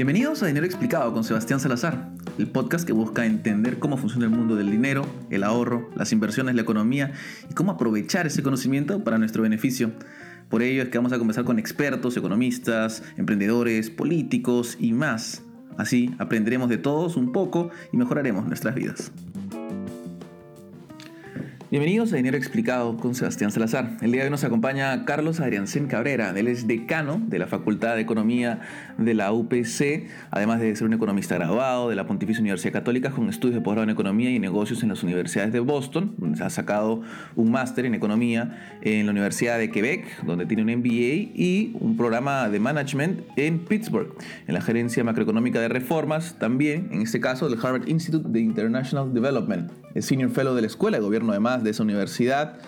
Bienvenidos a Dinero Explicado con Sebastián Salazar, el podcast que busca entender cómo funciona el mundo del dinero, el ahorro, las inversiones, la economía y cómo aprovechar ese conocimiento para nuestro beneficio. Por ello es que vamos a conversar con expertos, economistas, emprendedores, políticos y más. Así aprenderemos de todos un poco y mejoraremos nuestras vidas. Bienvenidos a Dinero Explicado con Sebastián Salazar. El día de hoy nos acompaña Carlos Adriancén Cabrera. Él es decano de la Facultad de Economía de la UPC, además de ser un economista graduado de la Pontificia Universidad Católica con estudios de posgrado en Economía y Negocios en las universidades de Boston, donde ha sacado un máster en Economía en la Universidad de Quebec, donde tiene un MBA y un programa de Management en Pittsburgh, en la Gerencia Macroeconómica de Reformas, también, en este caso, del Harvard Institute de International Development. Es Senior Fellow de la Escuela de Gobierno además de esa universidad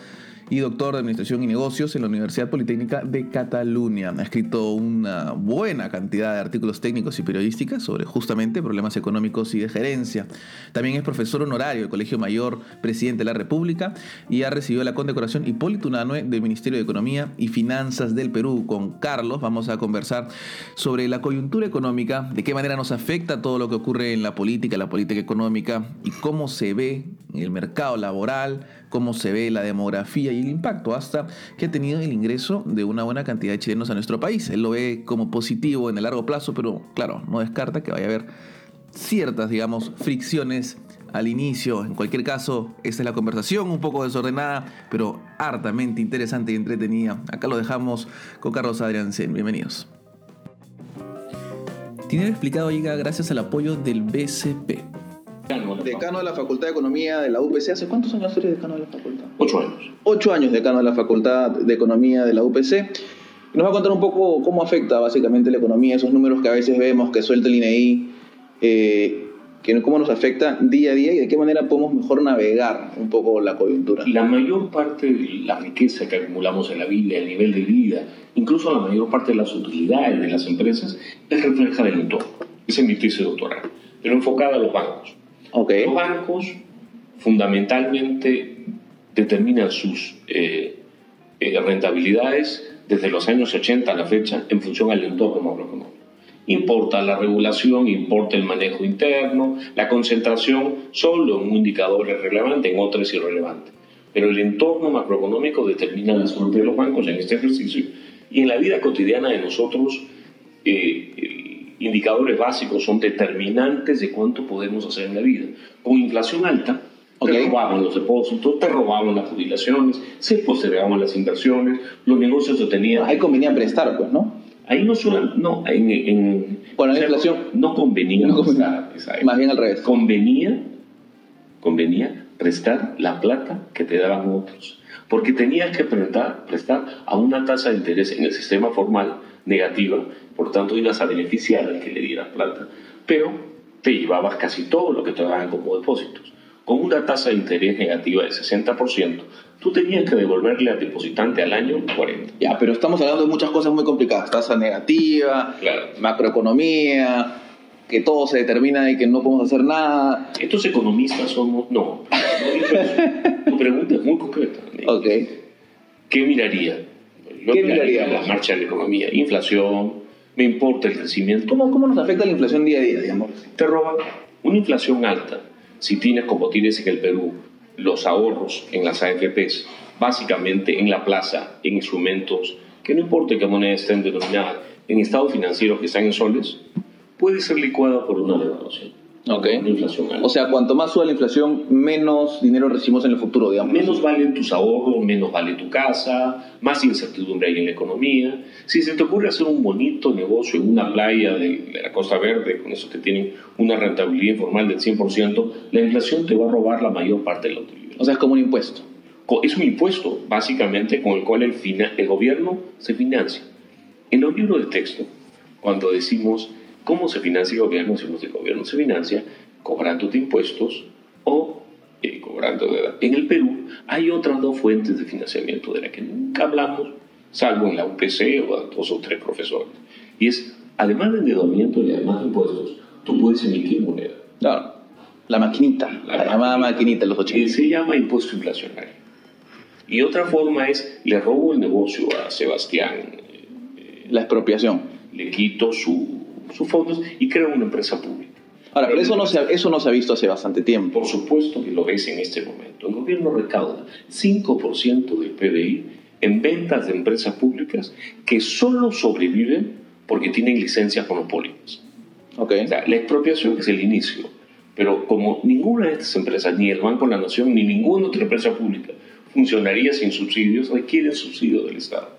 y doctor de Administración y Negocios en la Universidad Politécnica de Cataluña. Ha escrito una buena cantidad de artículos técnicos y periodísticos sobre justamente problemas económicos y de gerencia. También es profesor honorario del Colegio Mayor Presidente de la República y ha recibido la condecoración Hipólito Unanue del Ministerio de Economía y Finanzas del Perú. Con Carlos vamos a conversar sobre la coyuntura económica, de qué manera nos afecta todo lo que ocurre en la política, la política económica y cómo se ve en el mercado laboral, cómo se ve la demografía y el impacto hasta que ha tenido el ingreso de una buena cantidad de chilenos a nuestro país. Él lo ve como positivo en el largo plazo, pero claro, no descarta que vaya a haber ciertas, digamos, fricciones al inicio. En cualquier caso, esta es la conversación, un poco desordenada, pero hartamente interesante y entretenida. Acá lo dejamos con Carlos Adriansen. Bienvenidos. Tiene explicado llega gracias al apoyo del BCP decano de la Facultad de Economía de la UPC. ¿Hace cuántos años eres decano de la facultad? Ocho años. Ocho años decano de la Facultad de Economía de la UPC. nos va a contar un poco cómo afecta básicamente la economía, esos números que a veces vemos que suelta el INEI, eh, que cómo nos afecta día a día y de qué manera podemos mejor navegar un poco la coyuntura. La mayor parte de la riqueza que acumulamos en la vida, el nivel de vida, incluso la mayor parte de las utilidades de las empresas, es refleja del entorno. Esa es mi tesis doctoral, pero enfocada a los bancos. Los bancos fundamentalmente determinan sus eh, eh, rentabilidades desde los años 80 a la fecha en función al entorno macroeconómico. Importa la regulación, importa el manejo interno, la concentración solo en un indicador es relevante, en otro es irrelevante. Pero el entorno macroeconómico determina la suerte de los bancos en este ejercicio y en la vida cotidiana de nosotros eh, indicadores básicos son determinantes de cuánto podemos hacer en la vida. Con inflación alta, te robaban los depósitos, te robaban las jubilaciones, se postergaban las inversiones, los negocios se tenían... Ahí convenía prestar, pues, ¿no? Ahí no solo, no, en... en la inflación... No convenía prestar. Más bien al revés. Convenía, convenía prestar la plata que te daban otros. Porque tenías que prestar, prestar a una tasa de interés en el sistema formal negativa, por tanto ibas a beneficiar al que le diera plata, pero te llevabas casi todo lo que te daban como depósitos. Con una tasa de interés negativa del 60%, tú tenías que devolverle al depositante al año 40. Ya, pero estamos hablando de muchas cosas muy complicadas. Tasa negativa, macroeconomía, que todo se determina y que no podemos hacer nada. Estos economistas somos... No, tu pregunta es muy concreta. Ok. ¿Qué miraría? ¿Qué miraría? La marcha de la economía, inflación, me importa el crecimiento. ¿Cómo, ¿Cómo nos afecta la inflación día a día, digamos? Te roba una inflación alta. Si tienes, como tienes en el Perú, los ahorros en las AFPs, básicamente en la plaza, en instrumentos, que no importa qué moneda estén denominadas, en estados financieros que están en soles, puede ser licuada por una devaluación. Okay. inflación O sea, cuanto más sube la inflación, menos dinero recibimos en el futuro, digamos. Menos valen tus ahorros, menos vale tu casa, más incertidumbre hay en la economía. Si se te ocurre hacer un bonito negocio en una playa de, la Costa Verde, con eso que tienen una rentabilidad informal del 100%, la inflación te va a robar la mayor parte de la utilidad. O sea, es como un impuesto. Es un impuesto, básicamente, con el cual el, el gobierno se financia. En los libros de texto, cuando decimos ¿Cómo se financia el gobierno? Si el gobierno se financia cobrando de impuestos o eh, cobrando de... En el Perú hay otras dos fuentes de financiamiento de las que nunca hablamos, salvo en la UPC o a dos o tres profesores. Y es, además de endeudamiento y además de impuestos, tú puedes emitir moneda. Claro. La maquinita, la, llamada maquinita los 80. Se llama impuesto inflacionario. Y otra forma es, le robo el negocio a Sebastián. la expropiación. Le quito su sus fondos y crean una empresa pública. Ahora, pero eso no, se ha, eso no se ha visto hace bastante tiempo. Por supuesto que lo ves en este momento. El gobierno recauda 5% del PBI en ventas de empresas públicas que solo sobreviven porque tienen licencias monopólicas. Okay. O sea, la expropiación es el inicio, pero como ninguna de estas empresas, ni el Banco de la Nación, ni ninguna otra empresa pública funcionaría sin subsidios, requieren subsidio del Estado.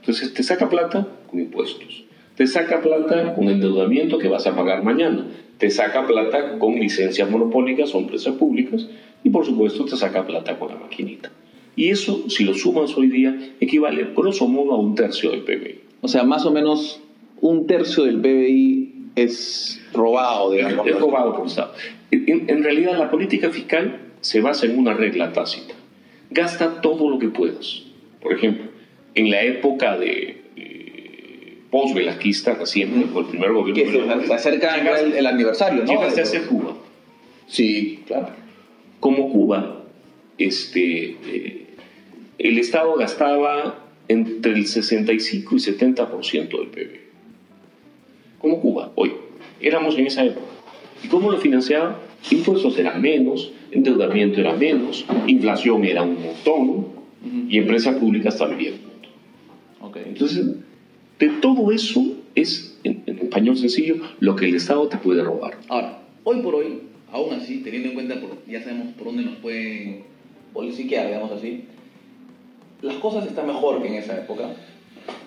Entonces te saca plata con impuestos, te saca plata con endeudamiento que vas a pagar mañana, te saca plata con licencias monopólicas o empresas públicas y por supuesto te saca plata con la maquinita. Y eso, si lo sumas hoy día, equivale grosso modo a un tercio del PBI. O sea, más o menos un tercio del PBI es robado, digamos. Es, robado por el Estado. En, en, realidad la política fiscal se basa en una regla tácita. Gasta todo lo que puedas. Por ejemplo, en la época de post-velasquista reciente, con el primer gobierno... Que se, acerca el, el, aniversario, ¿no? Llegaste a ser Cuba. Sí, claro. Como Cuba, este, eh, el Estado gastaba entre el 65 y 70% del PIB. Como Cuba, hoy. Éramos en esa época. ¿Y cómo lo financiaba? Impuestos eran menos, endeudamiento era menos, inflación era un montón y empresas públicas también. Okay. Entonces, de todo eso es, en, en, español sencillo, lo que el Estado te puede robar. Ahora, hoy por hoy, aún así, teniendo en cuenta, por, ya sabemos por dónde nos pueden bolsiquear, digamos así, las cosas están mejor que en esa época.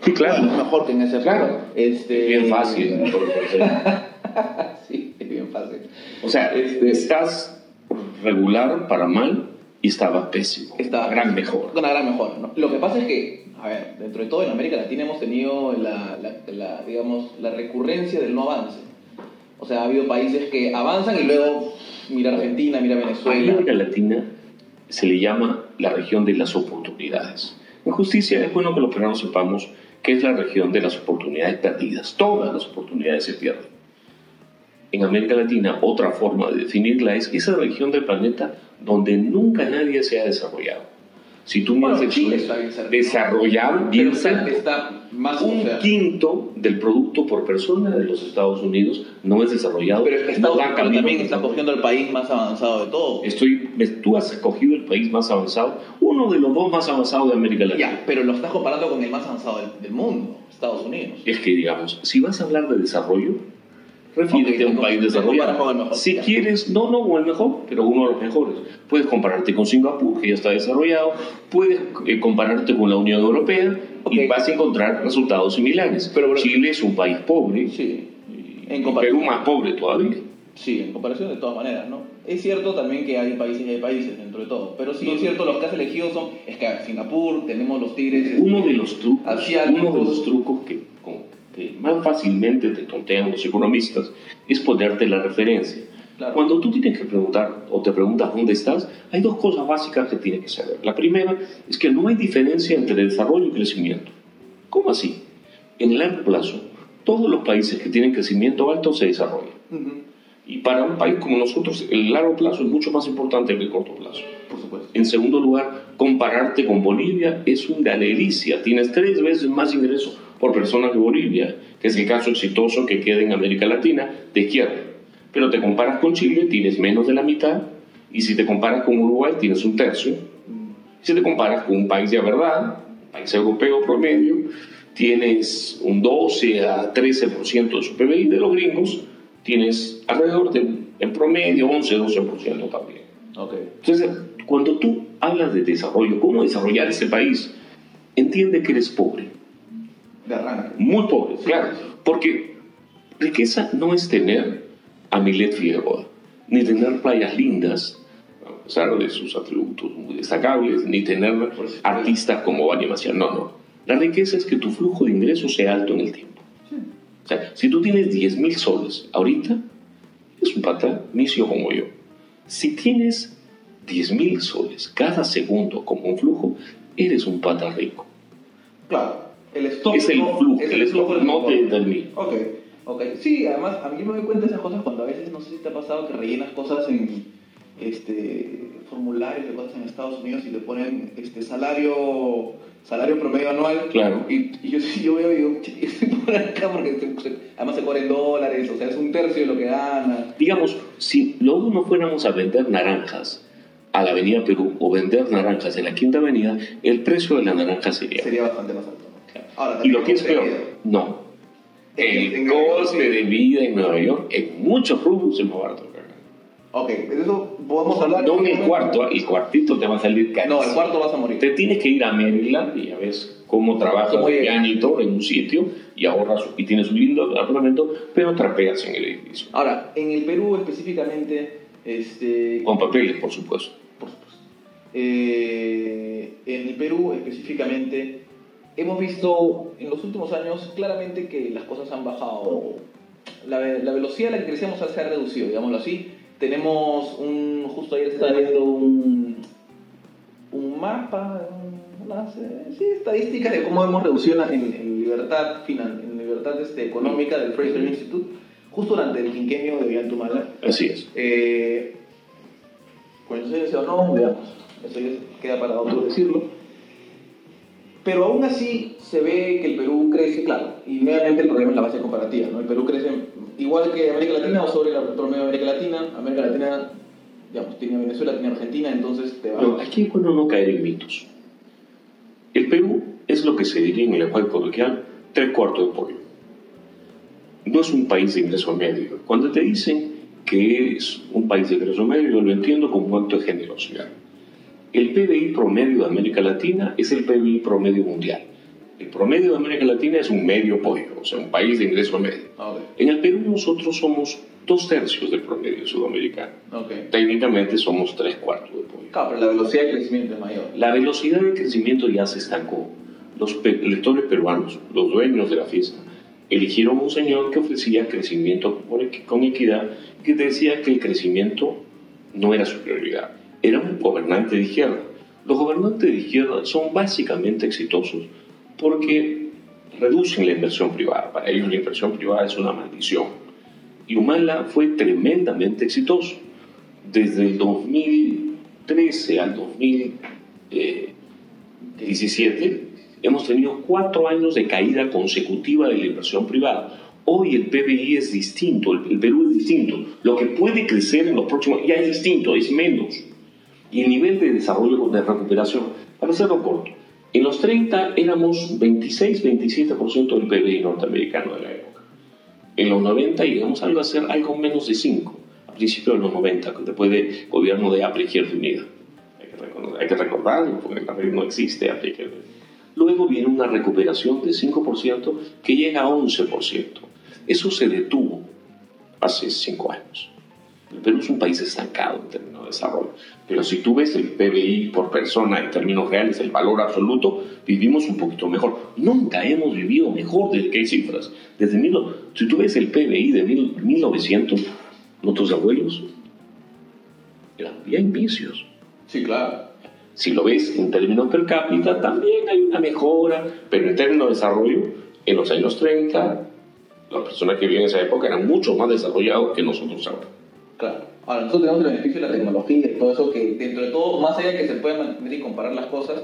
Sí, claro. Bueno, mejor que en esa época. Claro. Este... Bien fácil. sí, es bien fácil. O sea, este... estás regular para mal y estaba pésimo. Estaba gran mejor. Una gran mejor, ¿no? Lo que pasa es que, a ver, dentro de todo en América Latina hemos tenido la, digamos, la recurrencia del no avance. O sea, ha habido países que avanzan y luego mira Argentina, mira Venezuela. América Latina se le llama la región de las oportunidades. En justicia es bueno que los peruanos sepamos que es la región de las oportunidades perdidas. Todas las oportunidades se pierden. En América Latina, otra forma de definirla es esa región del planeta donde nunca nadie se ha desarrollado. Si tú bueno, miras Chile está bien cerca, desarrollado, ¿no? bien cerca, está más un quinto del producto por persona de los Estados Unidos no es desarrollado. Pero es que no Estados camino también está cogiendo el país más avanzado de todo. Estoy, tú has escogido el país más avanzado, uno de los dos más avanzados de América Latina. Ya, pero lo estás comparando con el más avanzado del, del mundo, Estados Unidos. Es que, digamos, si vas a hablar de desarrollo, refiérete Ok, a un país desarrollado. mejor, Si ya. quieres, no, no el mejor, pero uno de los mejores. Puedes compararte con Singapur, que ya está desarrollado, puedes eh, compararte con la Unión Europea y Ok. vas a encontrar resultados similares. Pero, pero- Chile es un país pobre, Sí, en y. Perú más pobre todavía. Sí, en comparación de todas maneras, ¿no? Es cierto también que hay países y hay países dentro de todo, pero sí es cierto, los que has elegido son, es que Singapur, tenemos los tigres... Uno de los trucos, Asiáticos. uno de los trucos que, que más fácilmente te tontean los economistas es ponerte la referencia. Claro. Cuando tú tienes que preguntar o te preguntas dónde estás, hay dos cosas básicas que tienes que saber. La primera es que no hay diferencia entre desarrollo y crecimiento. ¿Cómo así? En el largo plazo, todos los países que tienen crecimiento alto se desarrollan. Y para un país como nosotros, el largo plazo es mucho más importante que el corto plazo. Por supuesto. En segundo lugar, compararte con Bolivia es una delicia. Tienes tres veces más ingresos por persona que Bolivia, que es el caso exitoso que queda en América Latina de izquierda. Pero te comparas con Chile, tienes menos de la mitad, y si te comparas con Uruguay, tienes un tercio. Si te comparas con un país de verdad, un país europeo promedio, tienes un 12 a 13% de su PBI de los gringos, tienes alrededor de, en promedio, 11-12% también. Ok. Entonces, cuando tú hablas de desarrollo, cómo desarrollar ese país, entiende que eres pobre, De arranque. muy pobre, claro, porque riqueza no es tener a Milet Figueroa, ni tener playas lindas, a pesar de sus atributos muy destacables, ni tener artistas como Valle Maciel, no, no. La riqueza es que tu flujo de ingresos sea alto en el tiempo. O sea, si tú tienes 10 mil soles ahorita, es un pata misio como yo. Si tienes 10 mil soles cada segundo como un flujo, eres un pata rico. Claro. El stock. Es el flujo, es el del no te determina. Ok, ok. Sí, además, a mí me doy cuenta de esas cosas cuando a veces, no sé si te ha pasado, que rellenas cosas en este, formularios de cosas en Estados Unidos y te ponen este, salario, salario promedio anual. Claro. Y, yo, yo veo y digo, estoy por acá porque además se cobra en dólares, o sea, es un tercio de lo que gana. Digamos, si luego no fuéramos a vender naranjas a la Avenida Perú o vender naranjas en la Quinta Avenida, el precio de la naranja sería... Sería bastante más alto. Ahora, y lo que es peor, no. El coste de vida en Nueva York en muchos rubros es más barato. Ok, eso podemos hablar. No en el cuarto, el cuartito te va a salir caro. No, el cuarto vas a morir. Te tienes que ir a Maryland y ya ves cómo trabaja un pianito en un sitio y ahorras y tienes un lindo apartamento, pero trapeas en el edificio. Ahora, en el Perú específicamente. Este, Con papeles, por supuesto. Por supuesto. Eh, en el Perú específicamente hemos visto en los últimos años claramente que las cosas han bajado. La, la velocidad a la que crecemos se ha reducido, digámoslo así tenemos un, justo ayer estaba viendo un, un mapa, unas sí, estadísticas de cómo hemos reducido en, libertad, final, en libertad este, económica del Fraser Institute, justo durante el quinquenio de Villantumala. Así es. Eh, pues o no, veamos, eso ya queda para otro decirlo. Pero aún así se ve que el Perú crece, claro, y nuevamente el problema es la base comparativa, ¿no? El Perú crece igual que América Latina o sobre el promedio de América Latina. América Latina, digamos, tiene Venezuela, tiene Argentina, entonces te va... No, aquí es no caer en mitos. El Perú es lo que se diría en el lenguaje coloquial tres cuartos de pollo. No es un país de ingreso medio. Cuando te dicen que es un país de ingreso medio, lo entiendo como un acto de generosidad. El PBI promedio de América Latina es el PBI promedio mundial. El promedio de América Latina es un medio pollo, o sea, un país de ingreso medio. En el Perú nosotros somos dos tercios del promedio sudamericano. Técnicamente somos tres cuartos de pollo. Claro, pero la velocidad de crecimiento es mayor. La velocidad de crecimiento ya se estancó. Los electores peruanos, los dueños de la fiesta, eligieron un señor que ofrecía crecimiento con equidad, que decía que el crecimiento no era su prioridad era un gobernante de izquierda. Los gobernantes de izquierda son básicamente exitosos porque reducen la inversión privada. Para ellos la inversión privada es una maldición. Y Humala fue tremendamente exitoso. Desde el 2013 al 2017 hemos tenido cuatro años de caída consecutiva de la inversión privada. Hoy el PBI es distinto, el, Perú es distinto. Lo que puede crecer en los próximos ya es distinto, es menos y el nivel de desarrollo de recuperación. Para hacerlo corto, en los 30 éramos 26-27% del PBI norteamericano de la época. En los 90 llegamos algo a ser algo menos de 5, a principios de los 90, después del gobierno de Apple Izquierda Unida. Hay que, recordarlo, porque el no existe Apple Izquierda Luego viene una recuperación de 5% que llega a 11%. Eso se detuvo hace 5 años. El Perú es un país estancado en términos de desarrollo. Pero si tú ves el PBI por persona en términos reales, el valor absoluto, vivimos un poquito mejor. Nunca hemos vivido mejor que hay cifras. Desde mil, si tú ves el PBI de 1900, nuestros abuelos eran bien vicios. Sí, claro. Si lo ves en términos per cápita, también hay una mejora, pero en términos de desarrollo, en los años 30, las personas que vivían en esa época eran mucho más desarrollados que nosotros ahora. Claro. Ahora, nosotros tenemos el beneficio de la tecnología y todo eso que, dentro de todo, más allá de que se puedan medir y comparar las cosas,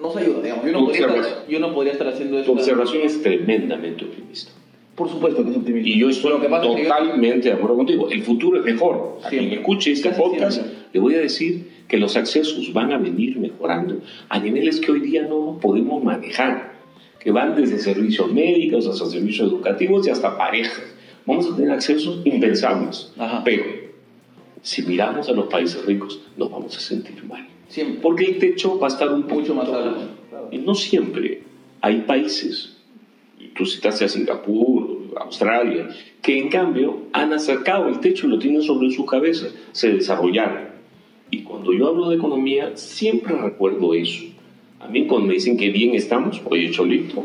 nos ayuda, digamos. Yo no, podría estar, yo no podría estar haciendo eso. Tu observación es tremendamente optimista. Por supuesto que es optimista. Y yo estoy totalmente de acuerdo contigo. El futuro es mejor. A quien escuche este podcast, le voy a decir que los accesos van a venir mejorando a niveles que hoy día no podemos manejar, que van desde servicios médicos hasta servicios educativos y hasta parejas vamos a tener accesos impensables. Pero si miramos a los países ricos, nos vamos a sentir mal. Siempre. Porque el techo va a estar un mucho más alto. Y no siempre. Hay países, tú citaste a Singapur, Australia, que en cambio han acercado el techo y lo tienen sobre sus cabezas, se desarrollaron. Y cuando yo hablo de economía, siempre recuerdo eso. A mí cuando me dicen que bien estamos, oye, Cholito,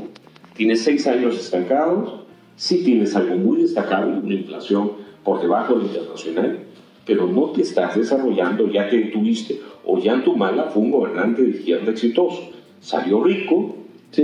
tienes seis años estancados, sí tienes algo muy destacable, una inflación por debajo de la internacional, pero no te estás desarrollando ya que tuviste, o ya en tu mala fue un gobernante de izquierda exitoso. Salió rico,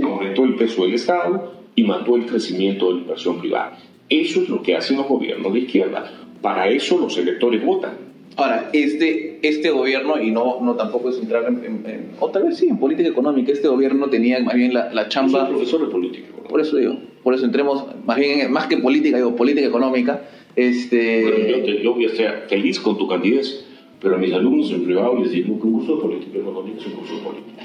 aumentó el peso del Estado y mató el crecimiento de la inversión privada. Eso es lo que hacen los gobiernos de izquierda. Para eso los electores votan. Ahora, este, este gobierno, y no, no tampoco es entrar en, o tal vez sí, en política económica, este gobierno tenía más bien la, la chamba... Soy profesor de política. Por eso digo, por eso entremos más bien, más que política, digo, política económica. Este... yo, yo, voy a estar feliz con tu candidez, pero a mis alumnos en privado les digo que un curso de política económica es un curso de política.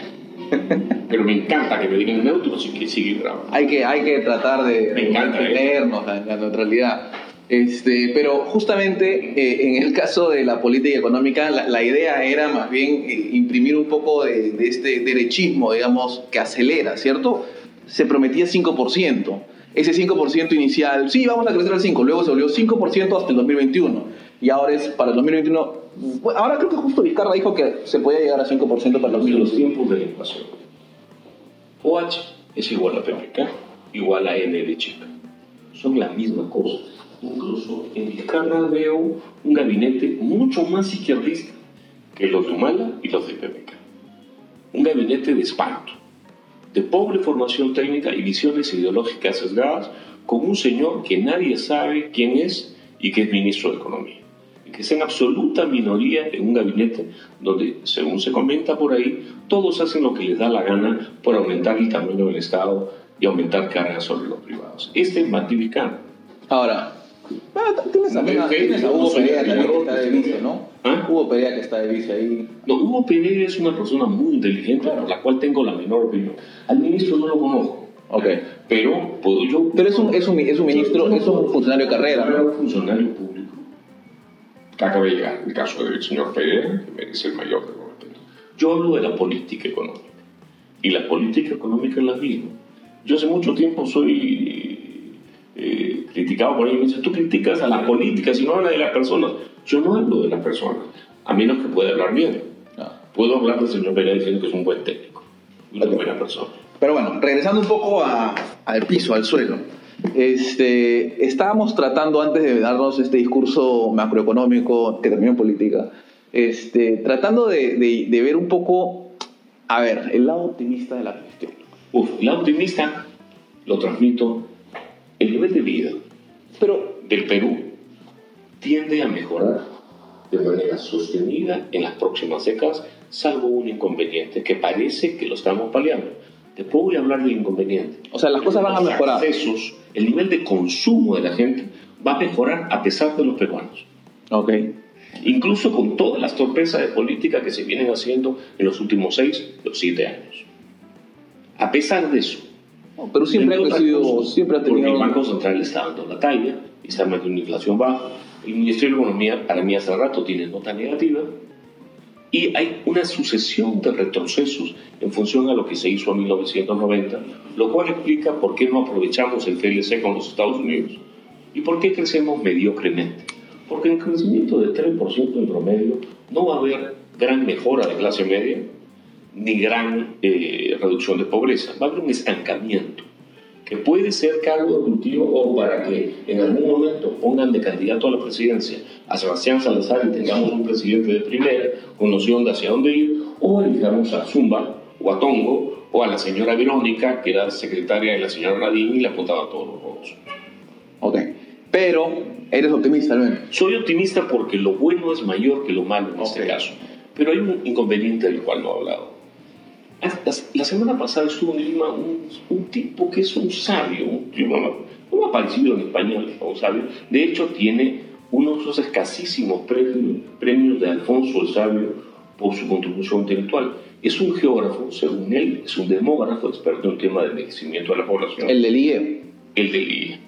pero me encanta que me digan neutro, así que sigue grabando. Hay que, hay que tratar de mantenernos en la neutralidad. Este, pero justamente eh, en el caso de la política económica, la, idea era más bien eh, imprimir un poco de, este derechismo, digamos, que acelera, ¿cierto? Se prometía 5%. Ese 5% inicial, sí, vamos a crecer al 5%, luego se volvió 5% hasta el 2021. Y ahora es para el 2021. Ahora creo que justo Vizcarra dijo que se podía llegar a 5% para el 2021. los tiempos de la inflación. OH es igual a PPK, igual a N de chica. Son la misma cosa Incluso en Vizcarra veo un gabinete mucho más izquierdista que los de Humala y los de PPK. Un gabinete de espanto, de pobre formación técnica y visiones ideológicas sesgadas, con un señor que nadie sabe quién es y que es ministro de Economía. Y que es en absoluta minoría en un gabinete donde, según se comenta por ahí, todos hacen lo que les da la gana por aumentar el tamaño del Estado y aumentar cargas sobre los privados. Este es Matificano. Ahora, Ah, tienes a, tienes a Hugo está vice, ¿no? ¿Ah? Hugo Perea que está de vice ahí. No, Hugo Perea es una persona muy inteligente, por la cual tengo la menor opinión. Al ministro no lo conozco. Ok. Pero puedo yo. Pero es un, es un, es un ministro, es un funcionario de carrera. Es un funcionario público. Que acaba de llegar, el caso del señor Perea, que merece el mayor de Yo hablo de la política económica. Y la política económica es la misma. Yo hace mucho tiempo soy eh, criticado por ellos, me dice, tú criticas a la política, si no habla de las personas. Yo no hablo de las personas, a menos que pueda hablar bien. Ah. Puedo hablar del señor Pérez diciendo que es un buen técnico, una buena persona. Pero bueno, regresando un poco al piso, al suelo. Este, estábamos tratando antes de darnos este discurso macroeconómico que terminó en política, este, tratando de, de, ver un poco, a ver, el lado optimista de la cuestión. Uf, el lado optimista lo transmito el nivel de vida pero del Perú tiende a mejorar de manera sostenida en las próximas décadas, salvo un inconveniente que parece que lo estamos paliando. Después voy a hablar del inconveniente. O sea, las cosas van a mejorar. Accesos, el nivel de consumo de la gente va a mejorar a pesar de los peruanos. Ok. Incluso con todas las torpezas de política que se vienen haciendo en los últimos seis o siete años. A pesar de eso, pero siempre ha, sido, siempre ha tenido... Porque el Banco Central está dando la talla y está metiendo una inflación baja. El Ministerio de Economía, para mí hace rato, tiene nota negativa. Y hay una sucesión de retrocesos en función a lo que se hizo en 1990, lo cual explica por qué no aprovechamos el FLC con los Estados Unidos y por qué crecemos mediocremente. Porque en crecimiento de 3% en promedio no va a haber gran mejora de clase media ni gran eh, reducción de pobreza. Va a haber un estancamiento que puede ser cargo de cultivo o para que en algún momento pongan de candidato a la presidencia a Sebastián Salazar y tengamos un presidente de primera con noción de hacia dónde ir, o elijamos a Zumba o a Tongo o a la señora Verónica, que era secretaria de la señora Radín y le apuntaba todos los votos. Ok, pero eres optimista, ¿no? Soy optimista porque lo bueno es mayor que lo malo en este caso. Pero hay un inconveniente del cual no he hablado. La semana pasada estuvo en Lima un, tipo que es un sabio, un tipo no ha parecido en español, un sabio. De hecho, tiene uno de esos escasísimos premios, premios de Alfonso el Sabio por su contribución intelectual. Es un geógrafo, según él, es un demógrafo experto en tema de envejecimiento de la población. ¿El del IE? El del IE.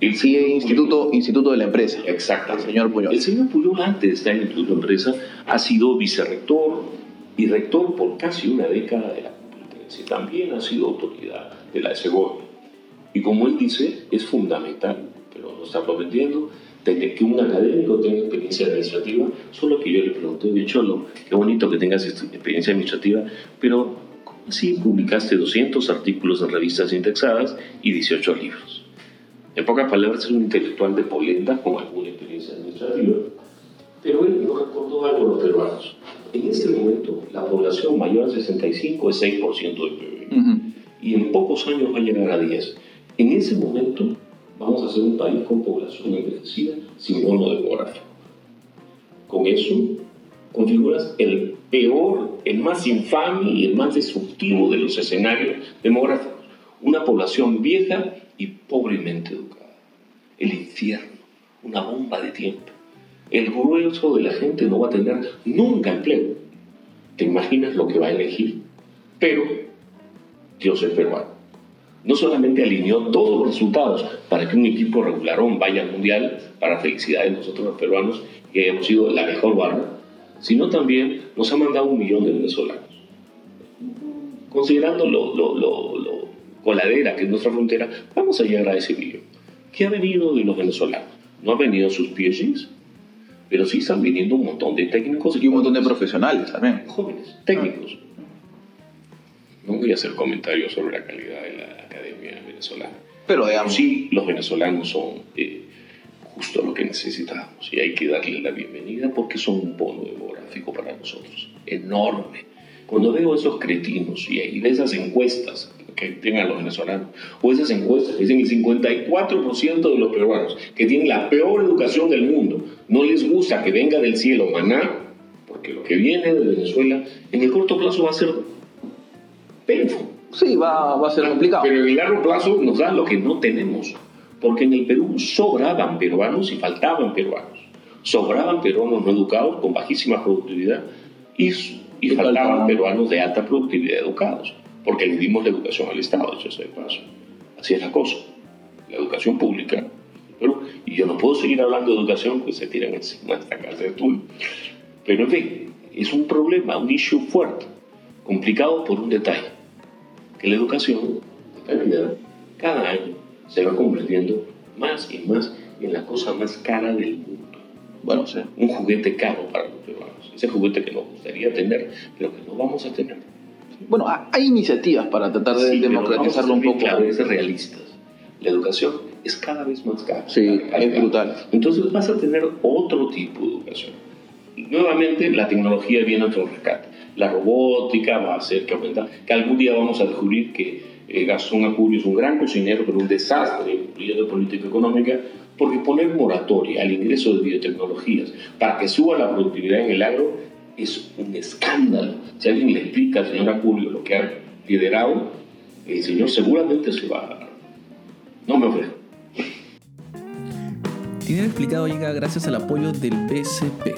El sí, instituto, instituto de la Empresa. Exacto. El señor Puyol. El señor Puyol, antes de estar en el Instituto de la Empresa, ha sido vicerrector, y rector por casi una década de la Complutense. También ha sido autoridad de la Segovia. Y como él dice, es fundamental, pero no está prometiendo, que un académico tenga experiencia administrativa, solo que yo le pregunté, de Cholo, qué bonito que tengas experiencia administrativa, pero ¿cómo así publicaste 200 artículos en revistas indexadas y 18 libros? En pocas palabras, es un intelectual de polenta con alguna experiencia administrativa, pero él nos recordó algo a los peruanos. En este momento, la población mayor a 65 es 6% del PIB. Y en pocos años va a llegar a 10. En ese momento, vamos a ser un país con población envejecida sin bono demográfico. con eso configuras el peor, el más infame y el más destructivo de los escenarios demográficos. Una población vieja y pobremente educada. El infierno, una bomba de tiempo. El grueso de la gente no va a tener nunca empleo. ¿Te imaginas lo que va a elegir? Pero Dios es peruano. No solamente alineó todos los resultados para que un equipo regularón vaya al mundial, para felicidad de nosotros los peruanos, que hemos sido la mejor barra, sino también nos ha mandado un millón de venezolanos. Considerando lo, lo, coladera que es nuestra frontera, vamos a llegar a ese millón. ¿Qué ha venido de los venezolanos? No ha venido sus pies, pero sí están viniendo un montón de técnicos. Y un montón de profesionales también. Jóvenes, técnicos. No voy a hacer comentarios sobre la calidad de la academia venezolana. Pero digamos. Sí, los venezolanos son eh, justo lo que necesitamos y hay que darle la bienvenida porque son un bono demográfico para nosotros, enorme. Cuando veo esos cretinos y, y esas encuestas que tengan los venezolanos, o esas encuestas que dicen el 54% de los peruanos que tienen la peor educación del mundo, no les gusta que venga del cielo maná, porque lo que viene de Venezuela en el corto plazo va a ser painful. Sí, va, va a ser complicado. Pero en el largo plazo nos da lo que no tenemos porque en el Perú sobraban peruanos y faltaban peruanos. Sobraban peruanos no educados con bajísima productividad y, y faltaban peruanos de alta productividad educados, porque le dimos la educación al Estado, hecho sea de paso. Así es la cosa. La educación pública. Pero, y yo no puedo seguir hablando de educación, pues se tiran encima esta casa de estudio. Pero en fin, es un problema, un issue fuerte, complicado por un detalle, que la educación cada año se va convirtiendo más y más en la cosa más cara del mundo. Bueno, o sea, un juguete caro para los peruanos. Ese juguete que nos gustaría tener, pero que no vamos a tener. Bueno, hay iniciativas para tratar de democratizarlo un poco. Claro, realistas. La educación es cada vez más cara. Sí, es brutal. Entonces vas a tener otro tipo de educación. nuevamente, la tecnología viene a otro rescate. La robótica va a hacer que aumenta, que algún día vamos a descubrir que eh, Gastón Acurio es un gran cocinero, pero un desastre, de política económica, porque poner moratoria al ingreso de biotecnologías para que suba la productividad en el agro es un escándalo. Si alguien le explica al señor Acurio lo que ha liderado, el señor seguramente se va a... No me ofrezco. Explicado llega gracias al apoyo del BCP.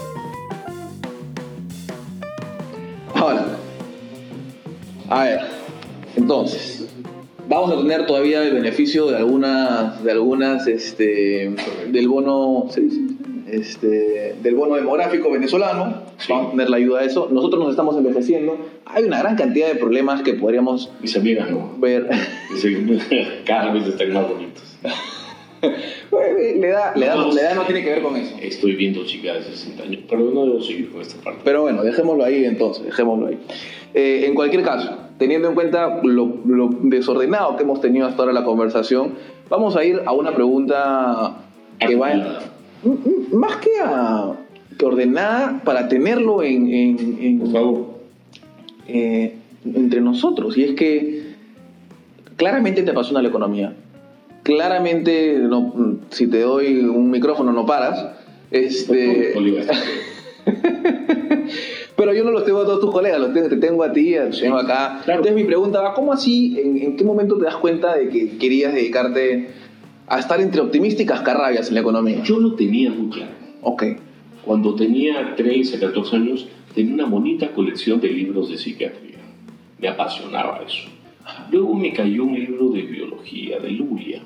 Ahora, a ver, entonces, vamos a tener todavía el beneficio de algunas, de algunas, este, del bono, este, del bono demográfico venezolano. Vamos a tener la ayuda de eso. Nosotros nos estamos envejeciendo. Hay una gran cantidad de problemas que podríamos Mis amigas no. ver. Cada vez están más bonitos. le da, le, da, no, le da no tiene que ver con eso. Estoy viendo chicas de 60 años, pero no debo seguir con esta parte. Pero bueno, dejémoslo ahí entonces, dejémoslo ahí. Eh, en cualquier caso, teniendo en cuenta lo, desordenado que hemos tenido hasta ahora la conversación, vamos a ir a una pregunta que va más que a ordenada para tenerlo en, en, eh, entre nosotros. Y es que claramente te apasiona la economía. Claramente, no, si te doy un micrófono no paras. Este... Pero yo no los tengo a todos tus colegas, los tengo, te tengo a ti, te tengo acá. Entonces mi pregunta va, ¿cómo así, en, qué momento te das cuenta de que querías dedicarte a estar entre optimista y cascarrabias en la economía? Yo lo tenía muy claro. Ok. Cuando tenía 13, 14 años, tenía una bonita colección de libros de psiquiatría. Me apasionaba eso. Luego me cayó un libro de biología, de Luria.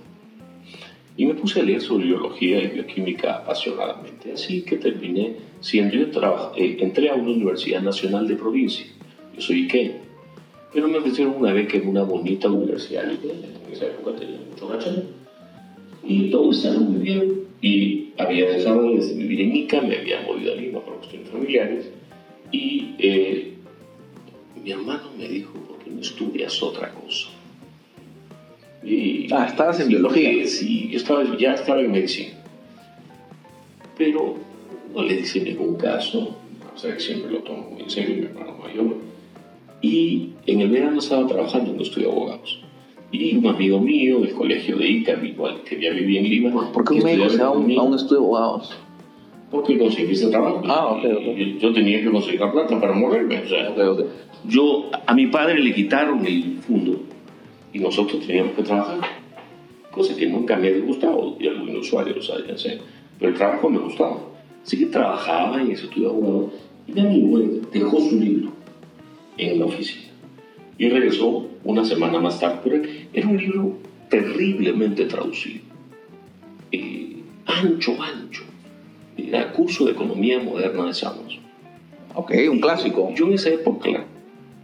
Y me puse a leer sobre biología y bioquímica apasionadamente. Así que terminé siendo yo eh, entré a una universidad nacional de provincia. Yo soy Iqueño. Pero me ofrecieron una beca en una bonita universidad. En esa época tenía mucho. Y todo estaba muy bien. Y había dejado de vivir en Ica, me había movido a Lima por cuestiones familiares. Y eh, mi hermano me dijo, ¿por qué no estudias otra cosa? Ah, estabas en biología. Sí, yo estaba, ya estaba en medicina. Pero no le dice ningún caso, o sea, que siempre lo tomo muy en serio, mi hermano mayor. Y en el verano estaba trabajando en un estudio de abogados. Y un amigo mío del colegio de ICA, igual que ya vivía en Lima. ¿Por qué un médico se va a un, estudio de abogados? Porque conseguí ese trabajo. Ah, ok, ok. Y Yo tenía que conseguir la plata para moverme. O sea, yo, a mi padre le quitaron el fondo y nosotros teníamos que trabajar. Cosa que nunca me había gustado, y algo inusual, lo saben, sé. Pero el trabajo me gustaba. Así que trabajaba en ese estudio de abogado y mi amigo él, dejó su libro en la oficina y regresó una semana más tarde. Pero era un libro terriblemente traducido, eh, ancho, ancho. Era curso de economía moderna de Samos. Ok, un clásico. Yo en esa época,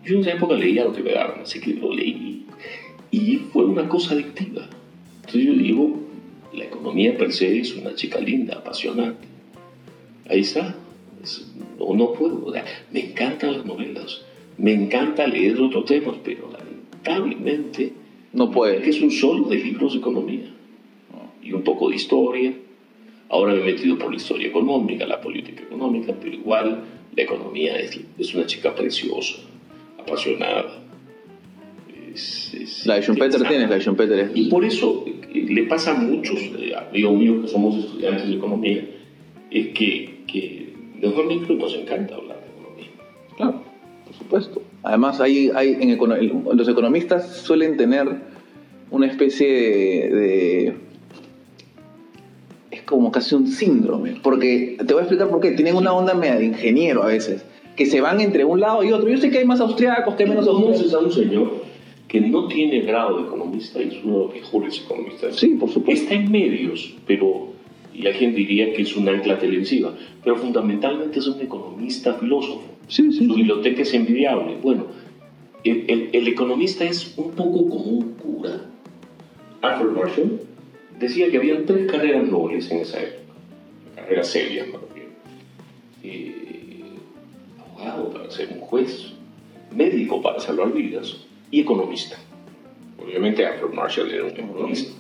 yo en esa época leía lo que me daban, así que lo leí y fue una cosa adictiva. Entonces yo digo, la economía per se es una chica linda, apasionante. Ahí está. Es- no, no puedo. o sea, me encantan las novelas, me encanta leer otros temas, pero lamentablemente No que puede. es un solo de libros de economía y un poco de historia. Ahora me he metido por la historia económica, la política económica, pero igual la economía es, es una chica preciosa, apasionada. Es- es La de Schumpeter tienes, la de Schumpeter es. Y por eso eh, le pasa a muchos eh, amigos míos que somos estudiantes de economía, es que, que normalmente nos encanta hablar de economía. Claro, por supuesto. Además, hay, hay en econo- los economistas suelen tener una especie de, de- Es como casi un síndrome. Porque te voy a explicar por qué. Tienen una onda media de ingeniero a veces. Que se van entre un lado y otro. Yo sé que hay más austriacos que hay menos Conoces austriacos. a un señor que no tiene grado de economista es uno de los mejores economistas. Sí, por supuesto. Está en medios, pero y alguien diría que es un ancla televisiva, pero fundamentalmente es un economista filósofo. Sí, sí. Su biblioteca es envidiable. Bueno, el, el- el economista es un poco como un cura. Alfred Marshall decía que habían tres carreras nobles en esa época, carreras serias, me refiero. Eh, abogado para ser un juez, médico para salvar vidas y economista. Obviamente Alfred Marshall era un economista.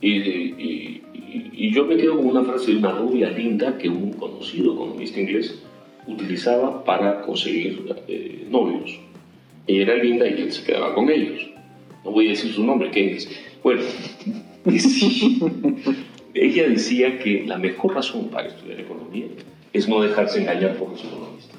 Y, y- y- y yo me quedo con una frase de una rubia linda que un conocido economista inglés utilizaba para conseguir eh, novios. Ella era linda y él se quedaba con ellos. No voy a decir su nombre, Keynes. Bueno, sí. ella decía que la mejor razón para estudiar economía es no dejarse engañar por los economistas.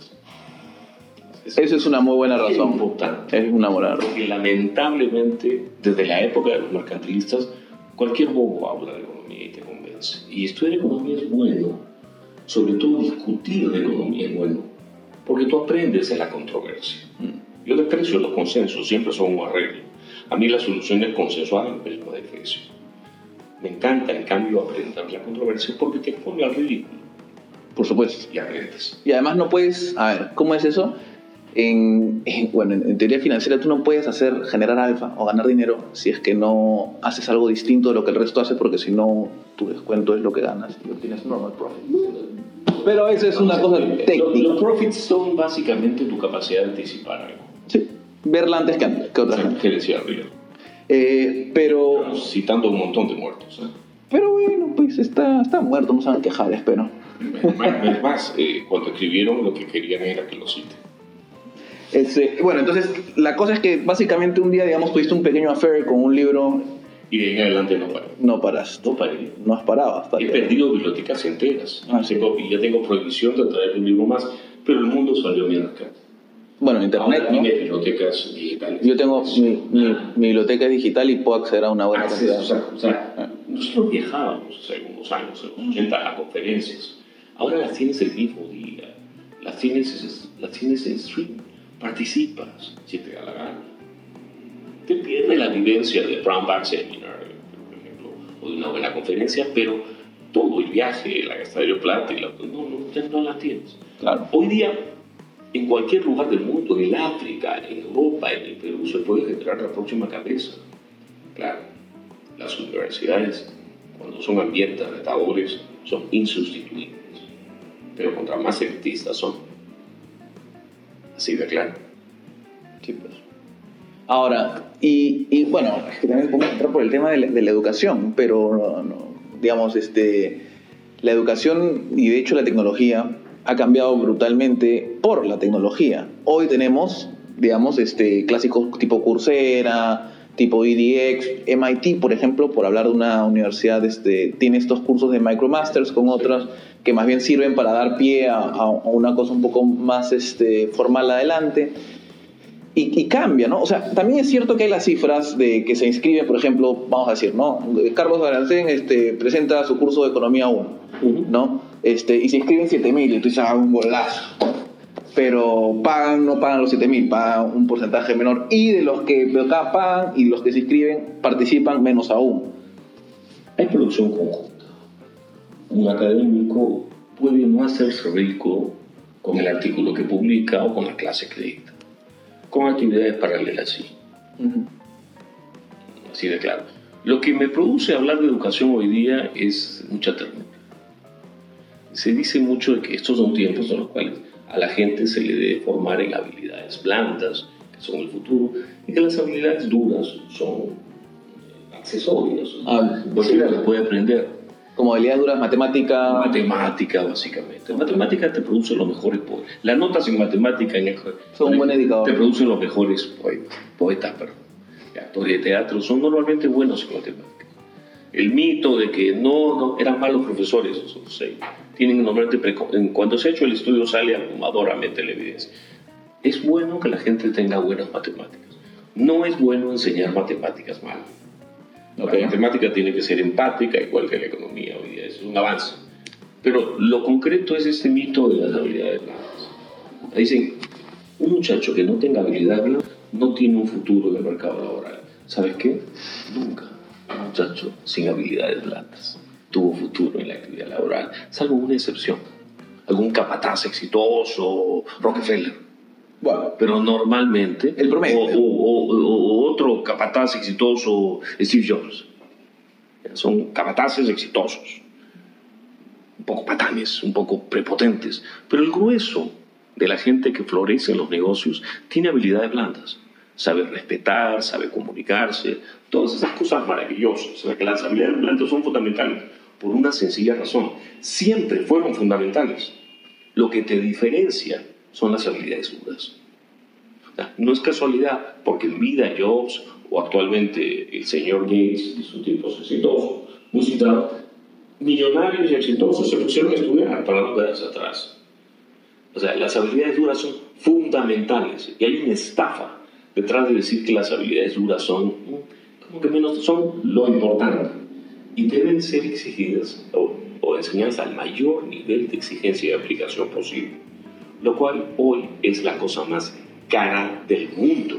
Esa es una muy buena Es razón. importante. Es una buena razón. Porque lamentablemente, desde la época de los mercantilistas, cualquier bobo habla de economía y te convence. Y estudiar economía es bueno, sobre todo discutir de economía es bueno, porque tú aprendes de la controversia. Yo desprecio los consensos, siempre son un arreglo. A mí las soluciones consensuadas me parecen desprecio. Me encanta, en cambio, aprender la controversia porque te expone al ridículo Por supuesto. y aprendes. Y además no puedes, a ver, ¿cómo es eso? En, en- bueno, en, en teoría financiera tú no puedes hacer generar alfa o ganar dinero si es que no haces algo distinto de lo que el resto hace, porque si no tu descuento es lo que ganas y obtienes normal profit. Pero eso es una cosa Los, técnica. los profits son básicamente tu capacidad de anticipar algo. Sí, verla antes que, antes, que O otra sea, gente. que decía arriba. Eh, pero, Citando un montón de muertos. ¿eh? pero bueno, pues está, está muerto, no se van a quejar, espero. Más, es más, eh, cuando escribieron lo que querían era que lo cite. Este, bueno, entonces la cosa es que básicamente un día, digamos, tuviste un pequeño affair con un libro, Y de ahí en adelante no paré. no paraste, No paré. no has parado hasta He perdido bibliotecas enteras. Ah, sí. Tengo- y ya tengo prohibición de traer un libro más, pero el mundo salió a mi rescate. Bueno, internet, Ahora ¿no? bibliotecas digitales. Yo tengo mi, mi- mi biblioteca digital y puedo acceder a una buena Acceso, cantidad. o sea, o sea, nosotros viajábamos hace algunos años, en los 80, a conferencias. Ahora las tienes el mismo día. Las tienes, las tienes en stream. Participas, si te da la gana. Te pierdes la vivencia de Brown Bag Seminar, por ejemplo, o de una buena conferencia, pero todo el viaje, la gastadera de plata, y la, no, no, ya no la tienes. Claro. Hoy día, en cualquier lugar del mundo, en África, en Europa, en el Perú, se puede generar la próxima cabeza. Claro, las universidades, cuando son ambientes retadores, son insustituibles. Pero contra más elitistas son. Así de claro. Sí, pues. Ahora, y, y bueno, es que también podemos entrar por el tema de la, de la educación, pero no, no, digamos, este, la educación y de hecho la tecnología ha cambiado brutalmente por la tecnología. Hoy tenemos, digamos, este, clásicos tipo Coursera, tipo EDX, MIT, por ejemplo, por hablar de una universidad, este, tiene estos cursos de MicroMasters con otras que más bien sirven para dar pie a, una cosa un poco más este, formal adelante. Y, cambia, ¿no? O sea, también es cierto que hay las cifras de que se inscriben, por ejemplo, vamos a decir, ¿no? Carlos Garancén este, presenta su curso de Economía 1, ¿no? Este, y se inscriben 7.000 y tú dices, ah, un golazo pero pagan, no pagan los 7.000, pagan un porcentaje menor. Y de los que acá pagan y los que se inscriben participan menos aún. Hay producción conjunta. Un académico puede no hacerse rico con el artículo que publica o con la clase que dicta. Con actividades paralelas, sí. Así de claro. Lo que me produce hablar de educación hoy día es mucha ternura. Se dice mucho de que estos son tiempos en los cuales a la gente se le debe formar en habilidades blandas, que son el futuro, y que las habilidades duras son eh, accesorias. Ah, cualquiera las puede aprender. Como habilidades duras, matemática. Matemática, básicamente. Matemática te produce los mejores poetas. Las notas en matemática en el, son un buen indicador. Te producen los mejores poetas, poetas perdón. actores de teatro son normalmente buenos en matemática. El mito de que no, no eran malos profesores, esos seis tienen normalmente, cuando se ha hecho el estudio sale abrumadoramente la evidencia. Es bueno que la gente tenga buenas matemáticas. No es bueno enseñar matemáticas mal. La matemática tiene que ser empática, igual que la economía hoy día, es un avance. Pero lo concreto es este mito de las habilidades blandas. Dicen, un muchacho que no tenga habilidad no tiene un futuro en el mercado laboral. ¿Sabes qué? Nunca. Muchacho sin habilidades blandas tuvo futuro en la actividad laboral, salvo una excepción. Algún capataz exitoso, Rockefeller. Bueno, pero normalmente. El promedio. O, otro capataz exitoso, Steve Jobs. Son capataces exitosos. Un poco patanes, un poco prepotentes. Pero el grueso de la gente que florece en los negocios tiene habilidades blandas. Sabe respetar, sabe comunicarse, todas esas cosas maravillosas. que las habilidades blandas son fundamentales por una sencilla razón. Siempre fueron fundamentales. Lo que te diferencia son las habilidades duras. No es casualidad, porque en vida Jobs o actualmente el señor Gates, que son tipos exitosos, muy millonarios y exitosos se pusieron a estudiar para no quedarse atrás. O sea, las habilidades duras son fundamentales y hay una estafa detrás de decir que las habilidades duras son, como que menos, son lo importante y deben ser exigidas o, enseñadas al mayor nivel de exigencia y aplicación posible, lo cual hoy es la cosa más cara del mundo.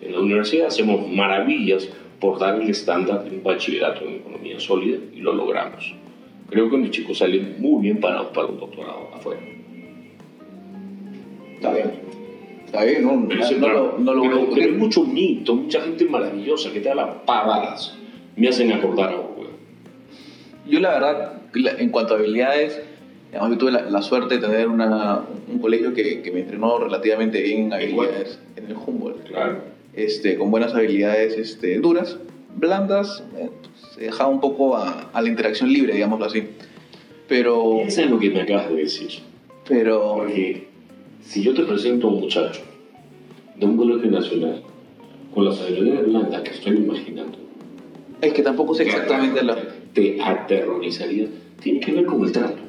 En la universidad hacemos maravillas por dar el estándar de un bachillerato en economía sólida y lo logramos. Creo que mis chicos salen muy bien parados para un doctorado afuera. Está bien. Está bien, no, no, no, lo, pero, pero hay mucho mito, mucha gente maravillosa que te da las pavadas me hacen acordar a vos, Yo la verdad, en cuanto a habilidades, yo tuve la, suerte de tener una, un colegio que, que, me entrenó relativamente bien en habilidades en el Humboldt. Claro. Este, con buenas habilidades este, duras, blandas, eh, se dejaba un poco a, a, la interacción libre, digámoslo así. Pero... Eso es lo que me acabas de decir. Pero... Porque si yo te presento a un muchacho de un colegio nacional con las habilidades blandas que estoy imaginando, es que tampoco sé exactamente lo... Te aterrorizaría. Tiene que ver con el trato.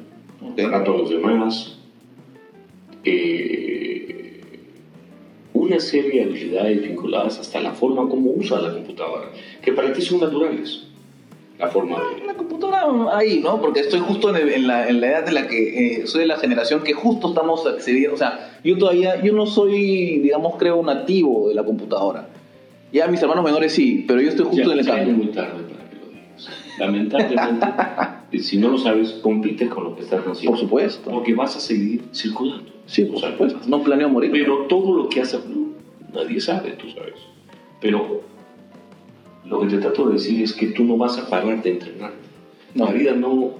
Trato a los demás. Eh, una serie de habilidades vinculadas hasta la forma como usa la computadora, que para ti son naturales. La forma de... La computadora ahí, ¿no? Porque estoy justo en, la, en la, edad de la que eh, soy de la generación que justo estamos accediendo. O sea, yo todavía, yo no soy, digamos, creo, nativo de la computadora ya mis hermanos menores sí, pero yo estoy justo en el cambio. Es muy tarde para que lo digas. Lamentablemente, si no lo sabes, compites con lo que estás haciendo. Por supuesto. Porque vas a seguir circulando. Sí, por supuesto. No planeo morir. Pero todo lo que haces, nadie sabe, tú sabes. Pero lo que te trato de decir es que tú no vas a parar de entrenar. La vida no,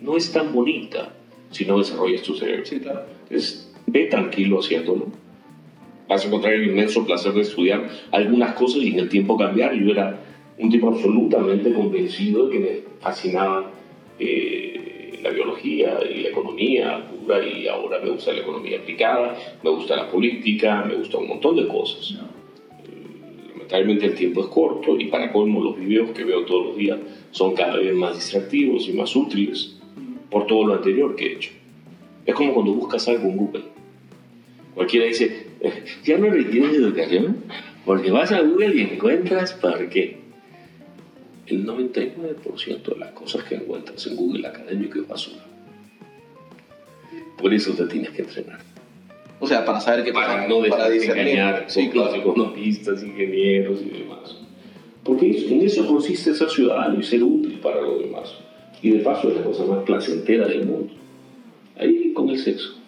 no es tan bonita si no desarrollas tu cerebro. Sí, claro. Entonces, ve tranquilo haciéndolo vas a encontrar el inmenso placer de estudiar algunas cosas y en el tiempo cambiar. Yo era un tipo absolutamente convencido de que me fascinaba eh, la biología y la economía pura y ahora me gusta la economía aplicada, me gusta la política, me gusta un montón de cosas. Eh, lamentablemente el tiempo es corto y para colmo los videos que veo todos los días son cada vez más distractivos y más útiles por todo lo anterior que he hecho. Es como cuando buscas algo en Google. Cualquiera dice, eh, ya no requieres educación, porque vas a Google y encuentras para qué. El 99% de las cosas que encuentras en Google académico es basura. Por eso te tienes que entrenar. O sea, para saber qué Para no para engañar Sí, claro. economistas, ingenieros y demás. Porque en eso consiste ser ciudadano y ser útil para los demás. Y de paso es la cosa más placentera del mundo. Ahí con el sexo.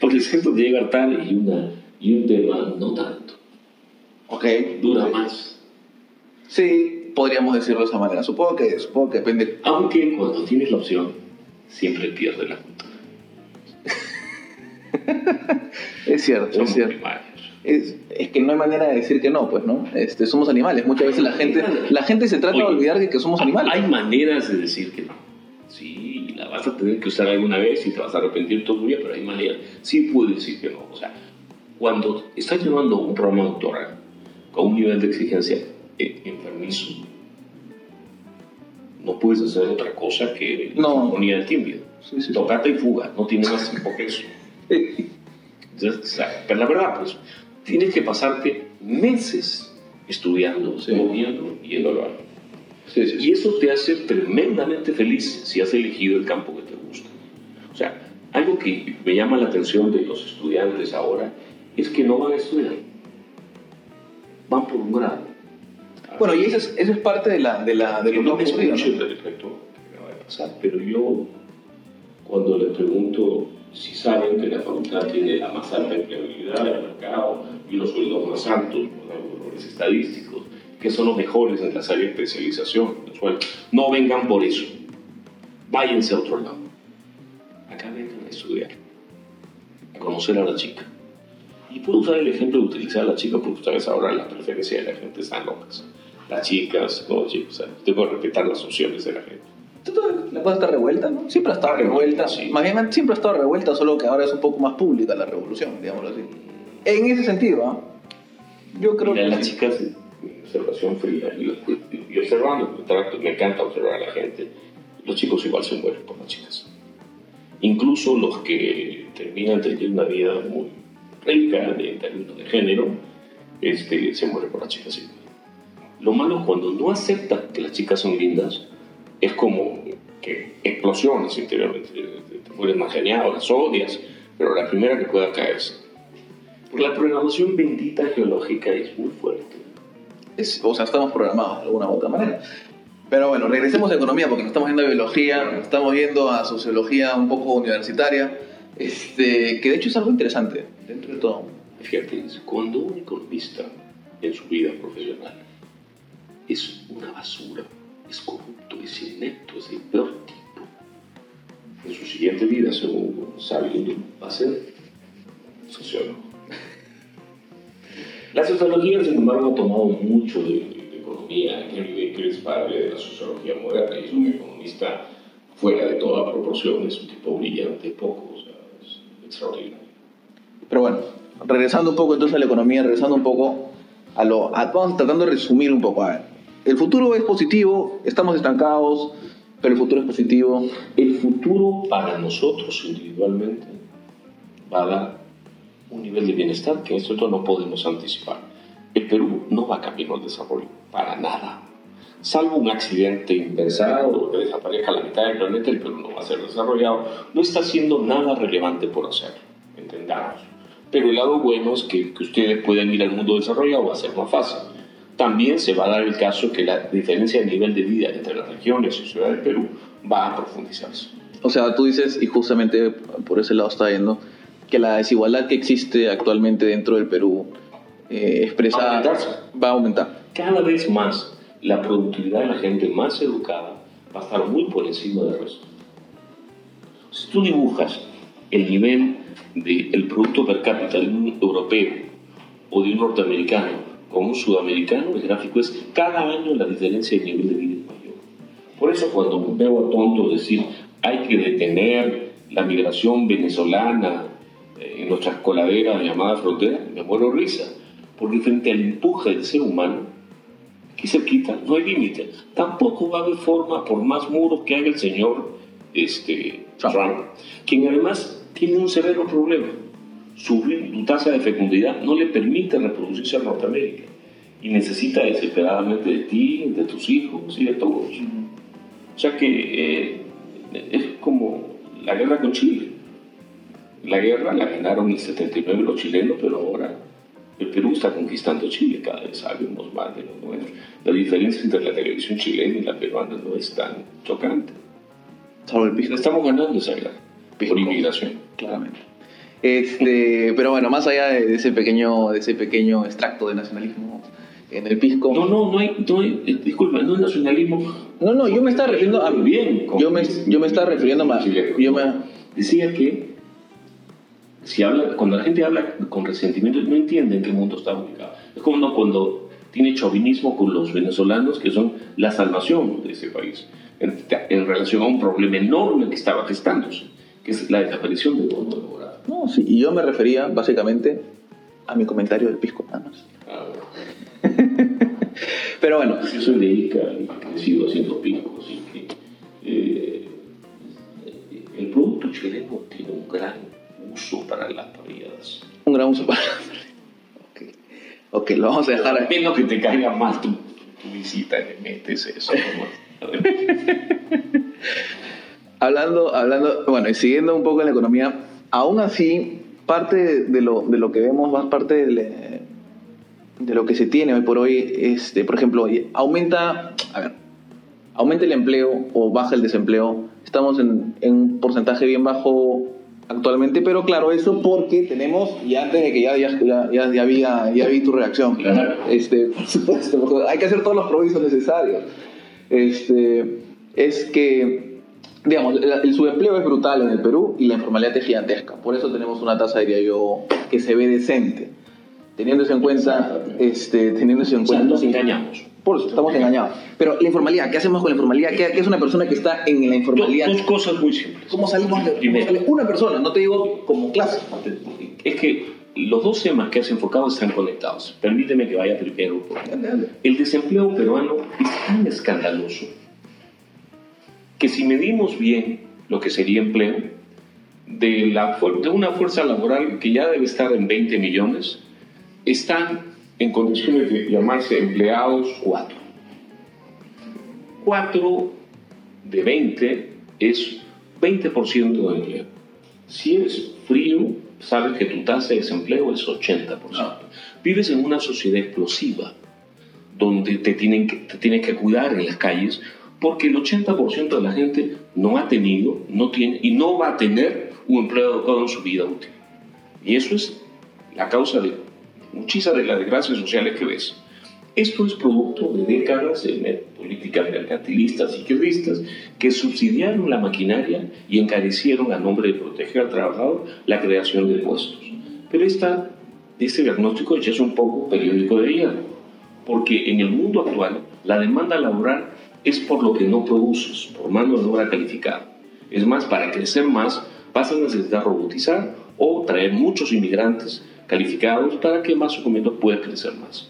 Porque el sexo te llega tarde y, una, y un tema no tanto. Ok. Dura más. Sí, podríamos decirlo de esa manera. Supongo que, supongo que depende. Aunque cuando tienes la opción, siempre pierdes la cultura. Es cierto, Somos es cierto. Es, es que no hay manera de decir que no, pues, ¿no? Este, somos animales. Muchas veces la gente, la gente se trata de olvidar de que somos animales. Hay maneras de decir que no. Sí, la vas a tener que usar alguna vez y te vas a arrepentir todo tu vida, pero hay maneras. Sí puedes decir que no. O sea, cuando estás llevando un programa doctoral con un nivel de exigencia eh, enfermizo, no puedes hacer otra cosa que la No. armonía del tímido. Sí, sí, y fuga, no tiene más tiempo que eso. Pero la verdad, pues, tienes que pasarte meses estudiando, Sí. moviendo y evaluando. Sí, sí. Y eso te hace tremendamente feliz si has elegido el campo que te gusta. O sea, algo que me llama la atención de los estudiantes ahora es que no van a estudiar. Van por un grado. Bueno, y eso es, eso es parte de, la, de, la, de lo no que me ¿no? respecto a lo que acaba de pasar, pero yo, cuando les pregunto si saben que la facultad tiene la más alta empleabilidad del mercado y los sueldos más altos, los valores estadísticos, que son los mejores en las áreas de especialización, los no vengan por eso, váyanse a otro lado. Acá vengan a estudiar, a conocer a la chica. Y puedo usar el ejemplo de utilizar a la chica porque ustedes ahora la preferencia de la gente están locas. Las chicas, no chicos, o sea, tengo que respetar las opciones de la gente. La cosa está revuelta, ¿no? Siempre ha estado revuelta. Sí. Más bien, siempre ha estado revuelta, solo que ahora es un poco más pública la revolución, digámoslo así. En ese sentido, ¿ah? Yo creo Mira, que las sí. chicas, observación fría, y, observando, me trato- me encanta observar a la gente, los chicos igual se mueren por las chicas. Incluso los que terminan teniendo una vida muy rica en términos de género, este, se mueren por las chicas. Lo malo es cuando no aceptas que las chicas son lindas, es como que explosiones interiormente, te, vuelves más genial, las odias, pero la primera que pueda caerse. Porque la programación bendita geológica es muy fuerte. Es- o sea, estamos programados de alguna u otra manera. Pero bueno, regresemos a economía porque nos estamos viendo a biología, nos estamos viendo a sociología un poco universitaria, este, que de hecho es algo interesante dentro de todo. Fíjate, cuando un economista en su vida profesional es una basura, es corrupto, es inepto, es el peor tipo, en su siguiente vida, según sabe uno, va a ser sociólogo. La sociología, sin embargo, ha tomado mucho de, de economía. Henry Baker es padre de la sociología moderna y es un economista fuera de toda proporción, es un tipo brillante, poco, o sea, es extraordinario. Pero bueno, regresando un poco entonces a la economía, regresando un poco a lo... a- vamos tratando de resumir un poco. A ver, el futuro es positivo, estamos estancados, pero el futuro es positivo. El futuro para nosotros individualmente va a dar un nivel de bienestar que esto no podemos anticipar. El Perú no va camino al desarrollo, para nada. Salvo un accidente impensado, que desaparezca la mitad del planeta, el Perú no va a ser desarrollado. No está haciendo nada relevante por hacerlo, entendamos. Pero el lado bueno es que, que ustedes puedan ir al mundo desarrollado, va a ser más fácil. También se va a dar el caso que la diferencia de nivel de vida entre las regiones y ciudades del Perú va a profundizarse. O sea, tú dices, y justamente por ese lado está yendo, que la desigualdad que existe actualmente dentro del Perú eh, expresa Va a aumentarse. va a aumentar. cada vez más la productividad de la gente más educada va a estar muy por encima del resto. Si tú dibujas el nivel del Producto Per cápita de un europeo o de un norteamericano un sudamericano, el gráfico es cada año la diferencia de nivel de vida es mayor. Por eso cuando veo a tontos decir hay que detener la migración venezolana eh, en nuestras coladeras llamadas fronteras, me muero risa. porque frente al empuje del ser humano, aquí cerquita, no hay límite. Tampoco va a haber forma, por más muros que haga el señor este, Trump, quien además tiene un severo problema. Su, su tasa de fecundidad no le permite reproducirse en Norteamérica y necesita desesperadamente de ti, de tus hijos y de todos. O sea que eh, es como la guerra con Chile. La guerra la ganaron en el 79 los chilenos, pero ahora el Perú está conquistando Chile, cada vez sabemos más de lo nuestro. La diferencia entre la televisión chilena y la peruana no es tan chocante. Estamos ganando esa guerra por inmigración. Claramente. Este, pero bueno, más allá de ese pequeño, de ese pequeño extracto de nacionalismo en el pisco. No, no, no hay, no hay eh, disculpa, no es nacionalismo. No, no, yo me estaba refiriendo a. Bien, yo me, yo me estaba refiriendo más. Yo me, decía que si habla, cuando la gente habla con resentimiento, no entiende en qué mundo está ubicado. Es como cuando tiene chauvinismo con los venezolanos, que son la salvación de ese país, en, en relación a un problema enorme que estaba gestándose, que es la desaparición de Morado. No, sí, y yo me refería básicamente a mi comentario del pisco, nada más. Ah, Pero bueno. Yo soy de Ica y sigo haciendo pisco, así que eh, el producto chileno tiene un gran uso para las parrilladas. Un gran uso para las parrilladas. Ok, lo vamos a dejar. Menos que te caiga mal tu, tu visita le metes eso. hablando, hablando, bueno, y siguiendo un poco en la economía, aún así, parte de lo, de lo que vemos, más parte de, de lo que se tiene hoy por hoy, este, por ejemplo, aumenta, a ver, aumenta el empleo o baja el desempleo. Estamos en, en un porcentaje bien bajo actualmente, pero claro, eso porque tenemos, y antes de que ya, ya, ya, ya, vi, ya vi tu reacción, este, por supuesto, hay que hacer todos los provisos necesarios. Este, es que, digamos, el, subempleo es brutal en el Perú y la informalidad es gigantesca. Por eso tenemos una tasa, diría yo, que se ve decente. Teniendo eso en cuenta, este, teniendo eso en cuenta. nos engañamos. Por eso, estamos engañados. Pero la informalidad, ¿qué hacemos con la informalidad? ¿Qué, es una persona que está en la informalidad? Dos, cosas muy simples. ¿Cómo salimos de Primero, Una persona, no te digo como clase. Es que los dos temas que has enfocado están conectados. Permíteme que vaya primero. El desempleo peruano es tan escandaloso que si medimos bien lo que sería empleo, de, la, de una fuerza laboral que ya debe estar en 20 millones, están en condiciones de llamarse empleados 4. 4 de 20 es 20% de empleo. Si es frío, sabes que tu tasa de desempleo es 80%. Vives en una sociedad explosiva donde te, tienen que, te tienes que cuidar en las calles porque el 80% de la gente no ha tenido, no tiene y no va a tener un empleo adecuado en su vida útil. Y eso es la causa de muchísimas de las desgracias sociales que ves. Esto es producto de décadas de políticas mercantilistas y izquierdistas que subsidiaron la maquinaria y encarecieron a nombre de proteger al trabajador la creación de puestos. Pero esta, este diagnóstico ya es un poco periódico de hierro, porque en el mundo actual la demanda laboral es por lo que no produces, por mano de obra calificada. Es más, para crecer más vas a necesitar robotizar o traer muchos inmigrantes calificados para que más o menos pueda crecer más.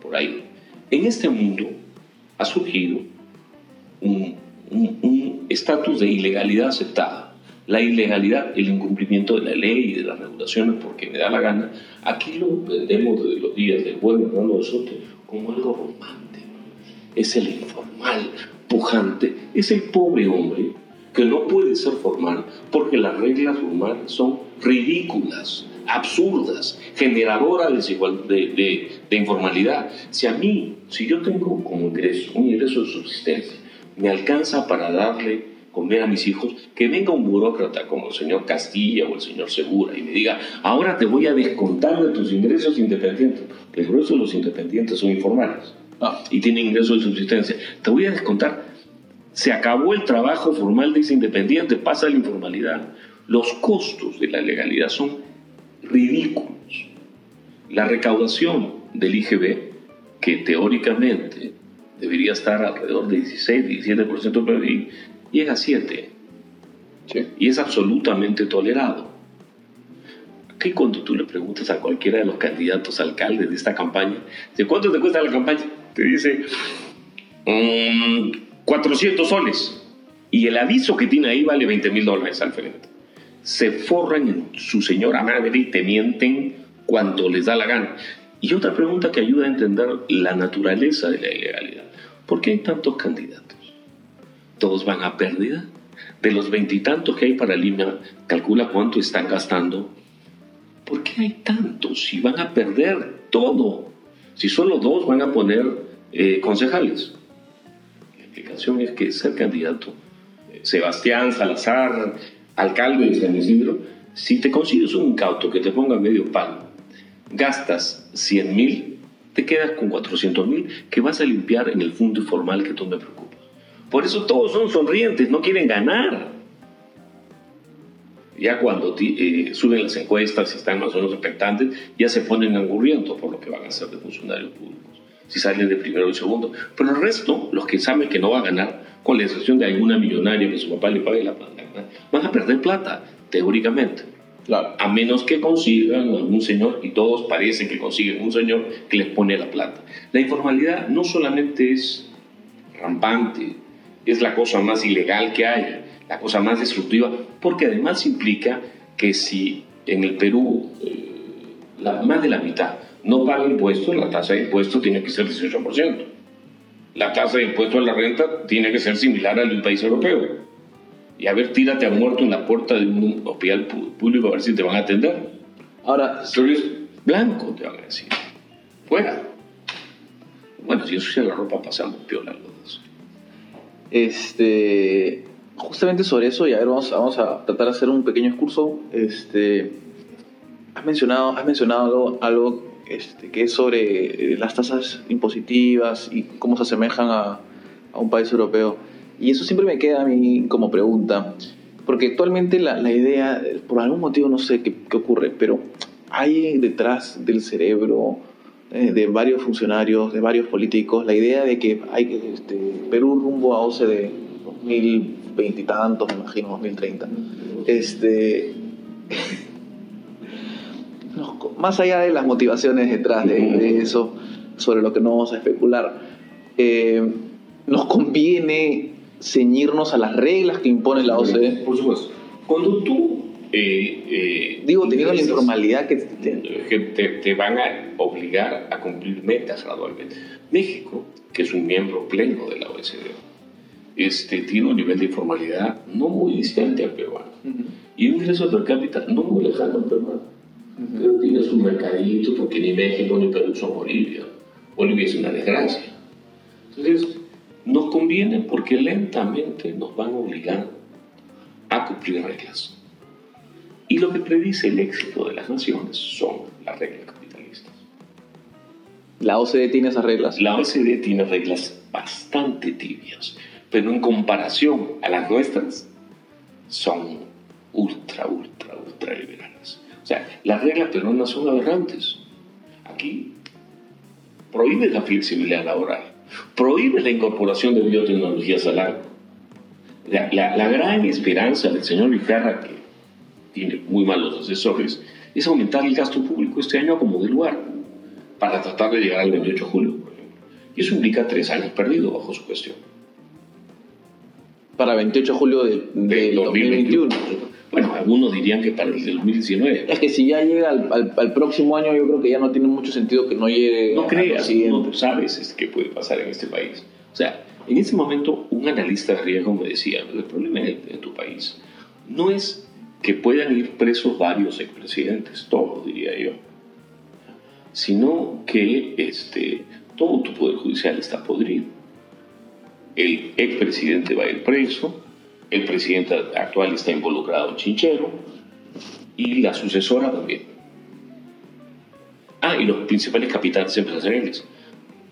Por ahí. En este mundo ha surgido un estatus de ilegalidad aceptada. La ilegalidad, el incumplimiento de la ley y de las regulaciones porque me da la gana, aquí lo vendemos desde los días del buen Hernando de Soto como algo romántico. Es el informal, pujante, es el pobre hombre que no puede ser formal porque las reglas formales son ridículas absurdas, generadoras de, de, informalidad. Si a mí, si yo tengo como ingreso, un ingreso de subsistencia, me alcanza para darle comer a mis hijos, que venga un burócrata como el señor Castilla o el señor Segura y me diga, ahora te voy a descontar de tus ingresos independientes. El grueso de los independientes son informales ah. y tienen ingresos de subsistencia. Te voy a descontar. Se acabó el trabajo formal de ese independiente, pasa la informalidad. Los costos de la legalidad son ridículos. La recaudación del IGB, que teóricamente debería estar alrededor de 16, 17% del PIB, llega a 7. Y es absolutamente tolerado. que cuando tú le preguntas a cualquiera de los candidatos a alcaldes de esta campaña, ¿de cuánto te cuesta la campaña? Te dice, 400 mm, soles. Y el aviso que tiene ahí vale 20 mil dólares al frente. Se forran en su señora madre y te mienten cuando les da la gana. Y otra pregunta que ayuda a entender la naturaleza de la ilegalidad. ¿Por qué hay tantos candidatos? Todos van a pérdida. De los veintitantos que hay para Lima, calcula cuánto están gastando. ¿Por qué hay tantos? Si van a perder todo. Si solo dos van a poner eh, concejales. La explicación es que ser candidato Sebastián Salazar, alcalde de San Isidro, si te consigues un incauto que te ponga medio palo, gastas 100 mil, te quedas con 400 mil que vas a limpiar en el fondo informal que tú me preocupas. Por eso todos son sonrientes, no quieren ganar. Ya cuando eh, suben las encuestas y están más o menos expectantes, ya se ponen angurrientos por lo que van a hacer de funcionarios públicos si salen de primero y segundo. Pero el resto, los que saben que no va a ganar, con la excepción de alguna millonaria que su papá le pague la plata, van a perder plata, teóricamente. A menos que consigan algún señor, y todos parecen que consiguen un señor que les pone la plata. La informalidad no solamente es rampante, es la cosa más ilegal que hay, la cosa más destructiva, porque además implica que si en el Perú eh, la, más de la mitad no paga impuestos, la tasa de impuestos tiene que ser 18%. La tasa de impuesto a la renta tiene que ser similar al de un país europeo. Y a ver, tírate a muerto en la puerta de un hospital público a ver si te van a atender. Ahora, tú eres blanco, te van a decir. Fuera. Bueno, si ensucia la ropa, pasamos piola los dos. Este, justamente sobre eso, y a ver, vamos, vamos a tratar de hacer un pequeño excurso. Este, has mencionado, has mencionado algo este, que es sobre eh, las tasas impositivas y cómo se asemejan a, a, un país europeo. Y eso siempre me queda a mí como pregunta, porque actualmente la, la idea, por algún motivo no sé qué, qué, ocurre, pero hay detrás del cerebro eh, de varios funcionarios, de varios políticos, la idea de que hay este, Perú rumbo a OCDE 2020 y tantos, me imagino, 2030. Este, más allá de las motivaciones detrás de, eso, sobre lo que no vamos a especular, eh, nos conviene ceñirnos a las reglas que impone la OCDE. Por supuesto. Cuando tú... Eh, eh, Digo, teniendo la informalidad que te, te, van a obligar a cumplir metas gradualmente. México, que es un miembro pleno de la OCDE, este, tiene un nivel de informalidad no muy distante al peruano y un ingreso per cápita no muy lejano al peruano pero tiene su mercadito porque ni México ni Perú son Bolivia. Bolivia es una desgracia. Entonces, nos conviene porque lentamente nos van a obligar a cumplir reglas. Y lo que predice el éxito de las naciones son las reglas capitalistas. ¿La OCDE tiene esas reglas? La OCDE tiene reglas bastante tibias, pero en comparación a las nuestras, son ultra, ultra, ultra liberales. O sea, las reglas peruanas son aberrantes. Aquí prohíbe la flexibilidad laboral, prohíbe la incorporación de biotecnologías al agro. La, la, gran esperanza del señor Vizcarra, que tiene muy malos asesores, es aumentar el gasto público este año como de lugar, para tratar de llegar al 28 de julio. Y eso implica tres años perdidos bajo su gestión. Para 28 de julio de, 2021. Bueno, algunos dirían que para el 2019. Es que si ya llega al, próximo año, yo creo que ya no tiene mucho sentido que no llegue. No creas, no sabes qué puede pasar en este país. O sea, en ese momento, un analista de riesgo me decía: el problema en, tu país no es que puedan ir presos varios expresidentes, todos diría yo, sino que este, todo tu poder judicial está podrido. El expresidente va a ir preso, el presidente actual está involucrado en Chinchero y la sucesora también. Ah, y los principales capitales empresariales.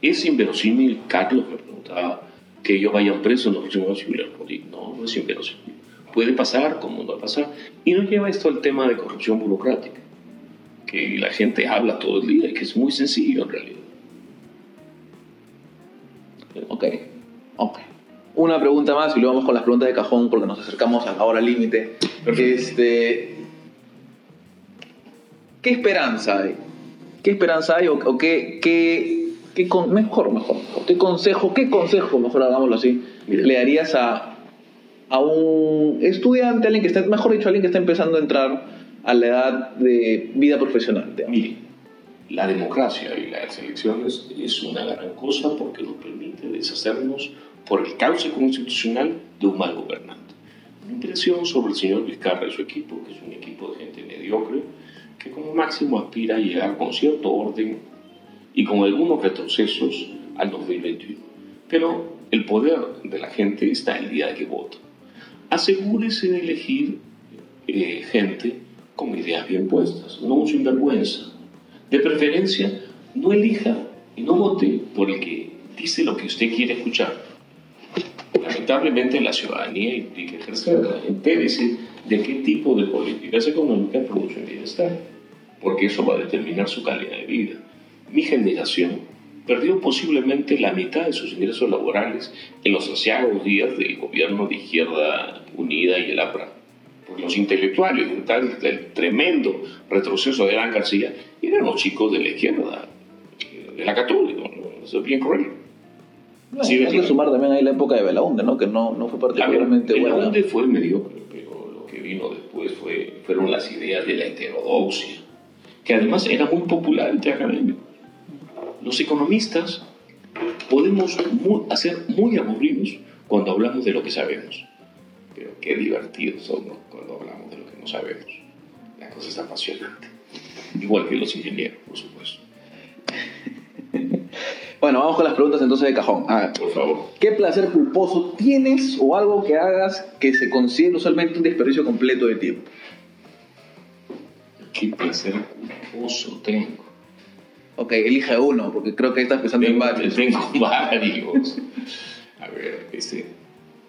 ¿Es inverosímil, Carlos me preguntaba, que ellos vayan presos en los próximos años? No, no es inverosímil. Puede pasar, como no va a pasar. Y nos lleva esto al tema de corrupción burocrática, que la gente habla todo el día y que es muy sencillo en realidad. Ok, ok una pregunta más y luego vamos con las preguntas de cajón porque nos acercamos a la hora límite. Este, ¿qué esperanza hay? ¿Qué esperanza hay o, qué, qué, qué mejor, mejor, qué consejo, qué consejo, mejor hagámoslo así, le darías a, a un estudiante, alguien que está, mejor dicho, alguien que está empezando a entrar a la edad de vida profesional? Mire, la democracia y las elecciones es una gran cosa porque nos permite deshacernos por el cauce constitucional de un mal gobernante. Mi impresión sobre el señor Vizcarra y su equipo, que es un equipo de gente mediocre, que como máximo aspira a llegar con cierto orden y con algunos retrocesos al 2021. Pero el poder de la gente está el día que vota. Asegúrese de elegir eh, gente con ideas bien puestas, no un sinvergüenza. De preferencia, no elija y no vote por el que dice lo que usted quiere escuchar. Lamentablemente la ciudadanía implica ejercerla. Entérese de qué tipo de políticas económicas producen bienestar, porque eso va a determinar su calidad de vida. Mi generación perdió posiblemente la mitad de sus ingresos laborales en los ansiados días del gobierno de Izquierda Unida y el APRA. Porque los intelectuales del tremendo retroceso de Alan García eran los chicos de la izquierda, de la católica, eso es bien cruel. Sí, hay que sumar también ahí la época de Belaunde, ¿no? que no, no fue particularmente buena. Belaunde fue mediocre, pero lo que vino después fue, fueron las ideas de la heterodoxia, que además era muy popular entre académicos. Los economistas podemos hacer muy aburridos cuando hablamos de lo que sabemos, pero qué divertidos somos cuando hablamos de lo que no sabemos. La cosa es apasionante, igual que los ingenieros, por supuesto. Bueno, vamos con las preguntas entonces de cajón. Por favor. ¿Qué placer culposo tienes o algo que hagas que se considere usualmente un desperdicio completo de tiempo? ¿Qué placer culposo tengo? Ok, elige uno, porque creo que estás pensando en varios. Tengo varios. A ver, este,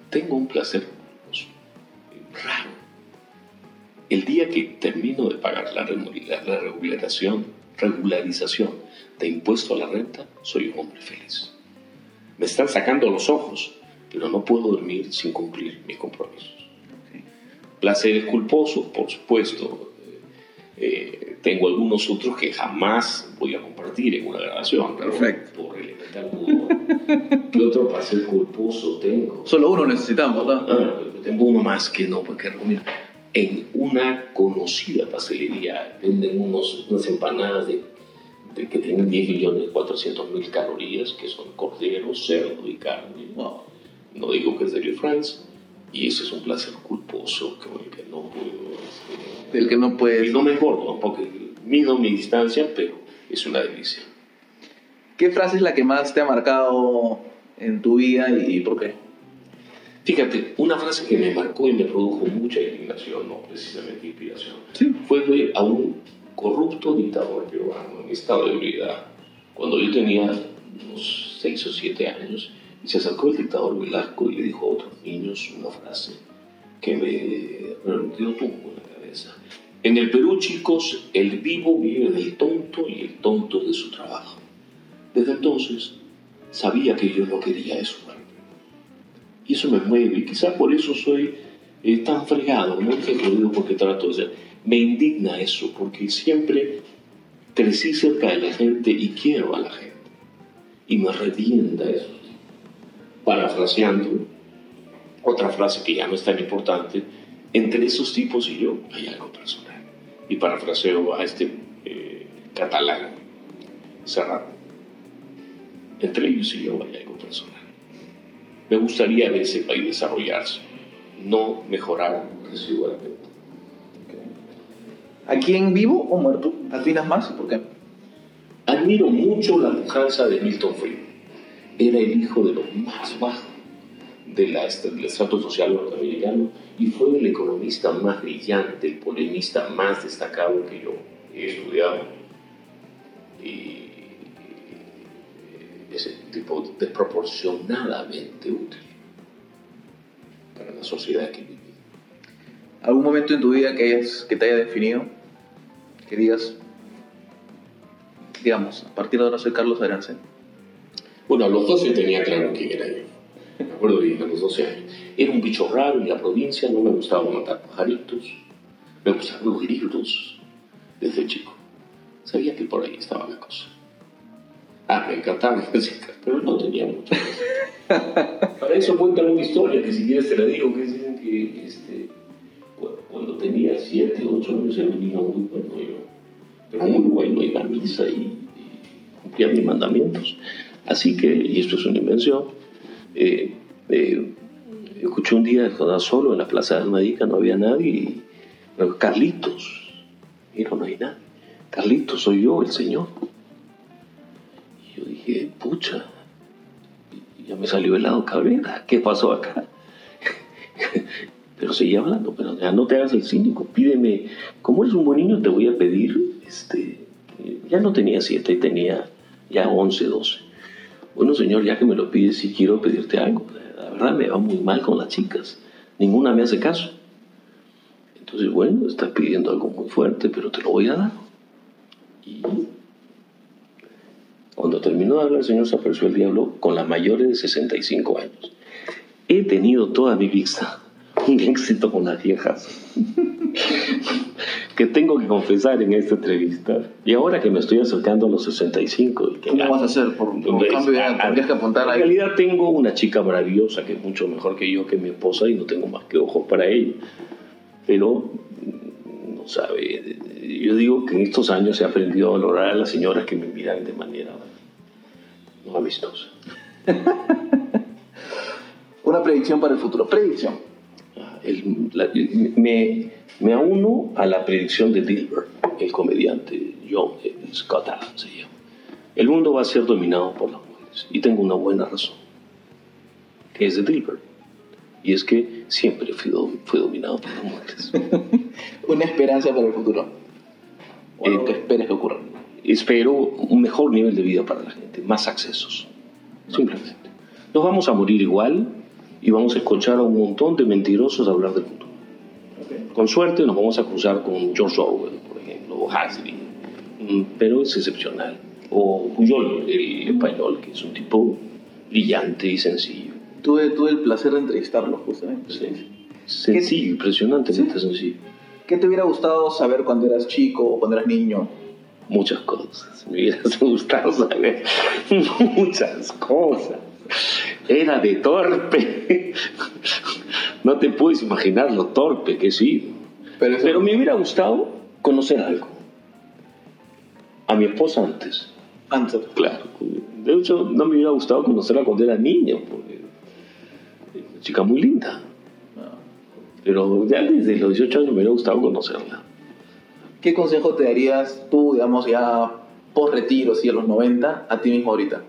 tengo un placer raro. El día que termino de pagar la, la regularización, regularización de impuesto a la renta, soy un hombre feliz. Me están sacando los ojos, pero no puedo dormir sin cumplir mis compromisos. Placeres culposos, por supuesto, eh, tengo algunos otros que jamás voy a compartir en una grabación. Perfecto. Por elemental ¿Qué otro placer culposo tengo? Solo uno necesitamos, ¿no? Ah, tengo uno más que no, porque mira, en una conocida pastelería venden unos, unas empanadas de, que tienen 10 millones 400 mil calorías, que son cordero, cerdo y carne. No digo que es de France, y ese es un placer culposo con el que no puedo. Este, del que no puedes. Y no me engordo, porque mido mi distancia, pero es una delicia. ¿Qué frase es la que más te ha marcado en tu vida y, por qué? Fíjate, una frase que me marcó y me produjo mucha indignación, no precisamente inspiración, ¿Sí? fue a un corrupto dictador peruano en estado de ebriedad, cuando yo tenía unos 6 o 7 años, y se acercó el dictador Velasco y le dijo a otros niños una frase que me dio tumbo en la cabeza. En el Perú, chicos, el vivo vive del tonto y el tonto de su trabajo. Desde entonces sabía que yo no quería eso Y eso me mueve, y quizás por eso soy eh, tan fregado, no que lo digo porque trato de ser. Me indigna eso, porque siempre crecí cerca de la gente y quiero a la gente. Y me revienta eso parafraseando otra frase que ya no es tan importante, entre esos tipos y yo hay algo personal. Y parafraseo a este eh, catalán cerrado. Entre ellos y yo hay algo personal. Me gustaría ver ese país desarrollarse, no mejorar. ¿A quién vivo o muerto admiras más y por qué? Admiro mucho la pujanza de Milton Friedman era el hijo de lo más bajo de la, del estrato social norteamericano y fue el economista más brillante, el polemista más destacado que yo he estudiado. Y ese tipo desproporcionadamente útil para la sociedad que vive. ¿Algún momento en tu vida que, que te haya definido? Que digas, digamos, a partir de ahora soy Carlos Arancén bueno, a los 12 tenía claro quién era yo. Me acuerdo bien, a los 12 años. Era un bicho raro en la provincia, no me gustaba matar pajaritos, me gustaban los grillos desde chico. Sabía que por ahí estaba la cosa. Ah, me encantaba la música, pero no tenía mucho. Para eso cuentan una historia que si quieres te la digo, que dicen que este, cuando tenía 7, 8 años era un niño muy bueno yo, pero muy bueno, iba a misa y, y cumplía mis mandamientos. Así que, y esto es una invención, eh, eh, escuché un día estaba solo en la plaza de Almadica, no había nadie, y Carlitos, mira, no hay nadie. Carlitos, soy yo, el Señor. Y yo dije, pucha, ya me salió el lado cabrera, ¿qué pasó acá? pero seguía hablando, pero ya no te hagas el cínico, pídeme, como eres un buen niño, te voy a pedir, este, ya no tenía siete, tenía ya once, doce. Bueno, señor, ya que me lo pides, sí quiero pedirte algo. La verdad me va muy mal con las chicas, ninguna me hace caso. Entonces, bueno, estás pidiendo algo muy fuerte, pero te lo voy a dar. Y cuando terminó de hablar, el Señor se apareció el diablo con las mayores de 65 años. He tenido toda mi vida un éxito con las viejas. que tengo que confesar en esta entrevista. Y ahora que me estoy acercando a los 65. ¿Qué vas a hacer? Por, un cambio de tendrías que apuntar En realidad tengo una chica maravillosa que es mucho mejor que yo, que mi esposa, y no tengo más que ojos para ella. Pero, no sabe, yo digo que en estos años he aprendido a valorar a las señoras que me miran de manera no amistosa. Una predicción para el futuro. Predicción. El, la, me, me auno a la predicción de Dilbert, el comediante John Scott Adams se llama. El mundo va a ser dominado por las mujeres. Y tengo una buena razón, que es de Dilbert. Y es que siempre fue dominado por las mujeres. una esperanza para el futuro. Eh, que ocurra. Espero un mejor nivel de vida para la gente, más accesos. Simplemente. Nos vamos a morir igual y vamos a escuchar a un montón de mentirosos hablar del futuro. Con suerte nos vamos a cruzar con George Orwell, por ejemplo, o Huxley, mm, pero es excepcional. O Puyol, el español, que es un tipo brillante y sencillo. Tuve, tuve el placer de entrevistarlo justamente. Sí. Sencillo, impresionantemente sencillo. ¿Qué te hubiera gustado saber cuando eras chico o cuando eras niño? Muchas cosas. Me hubiera gustado saber muchas cosas. Era de torpe. No te puedes imaginar lo torpe que sí. Pero, Pero me hubiera gustado conocer algo. A mi esposa antes. Antes. Claro. De hecho, no me hubiera gustado conocerla cuando era niño, porque una chica muy linda. Pero ya desde los 18 años me hubiera gustado conocerla. ¿Qué consejo te darías tú, digamos, ya post retiro, si a los 90, a ti mismo ahorita?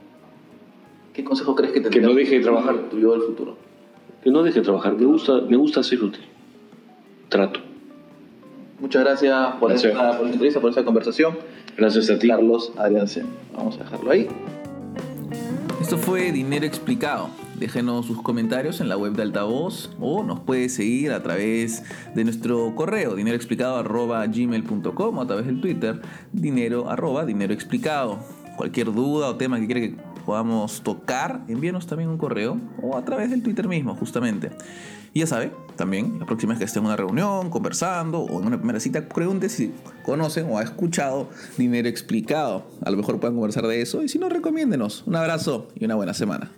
¿Qué consejo crees que te Que no deje de trabajar. Tu yo del futuro. Que no deje de trabajar. Me gusta, me gusta ser útil. Trato. Muchas gracias por, Gracias. Esta, por entrevista, por esta conversación. Gracias a ti. Carlos Adriansen. Vamos a dejarlo ahí. Esto fue Dinero Explicado. Déjenos sus comentarios en la web de Altavoz o nos puede seguir a través de nuestro correo dineroexplicado.gmail.com o a través del Twitter dinero arroba dinero explicado. Cualquier duda o tema que quiera que podamos tocar, envíenos también un correo o a través del Twitter mismo, justamente. Y ya sabe, también, la próxima vez que esté en una reunión, conversando o en una primera cita, pregunte si conocen o ha escuchado Dinero Explicado. A lo mejor puedan conversar de eso y si no, recomiéndenos. Un abrazo y una buena semana.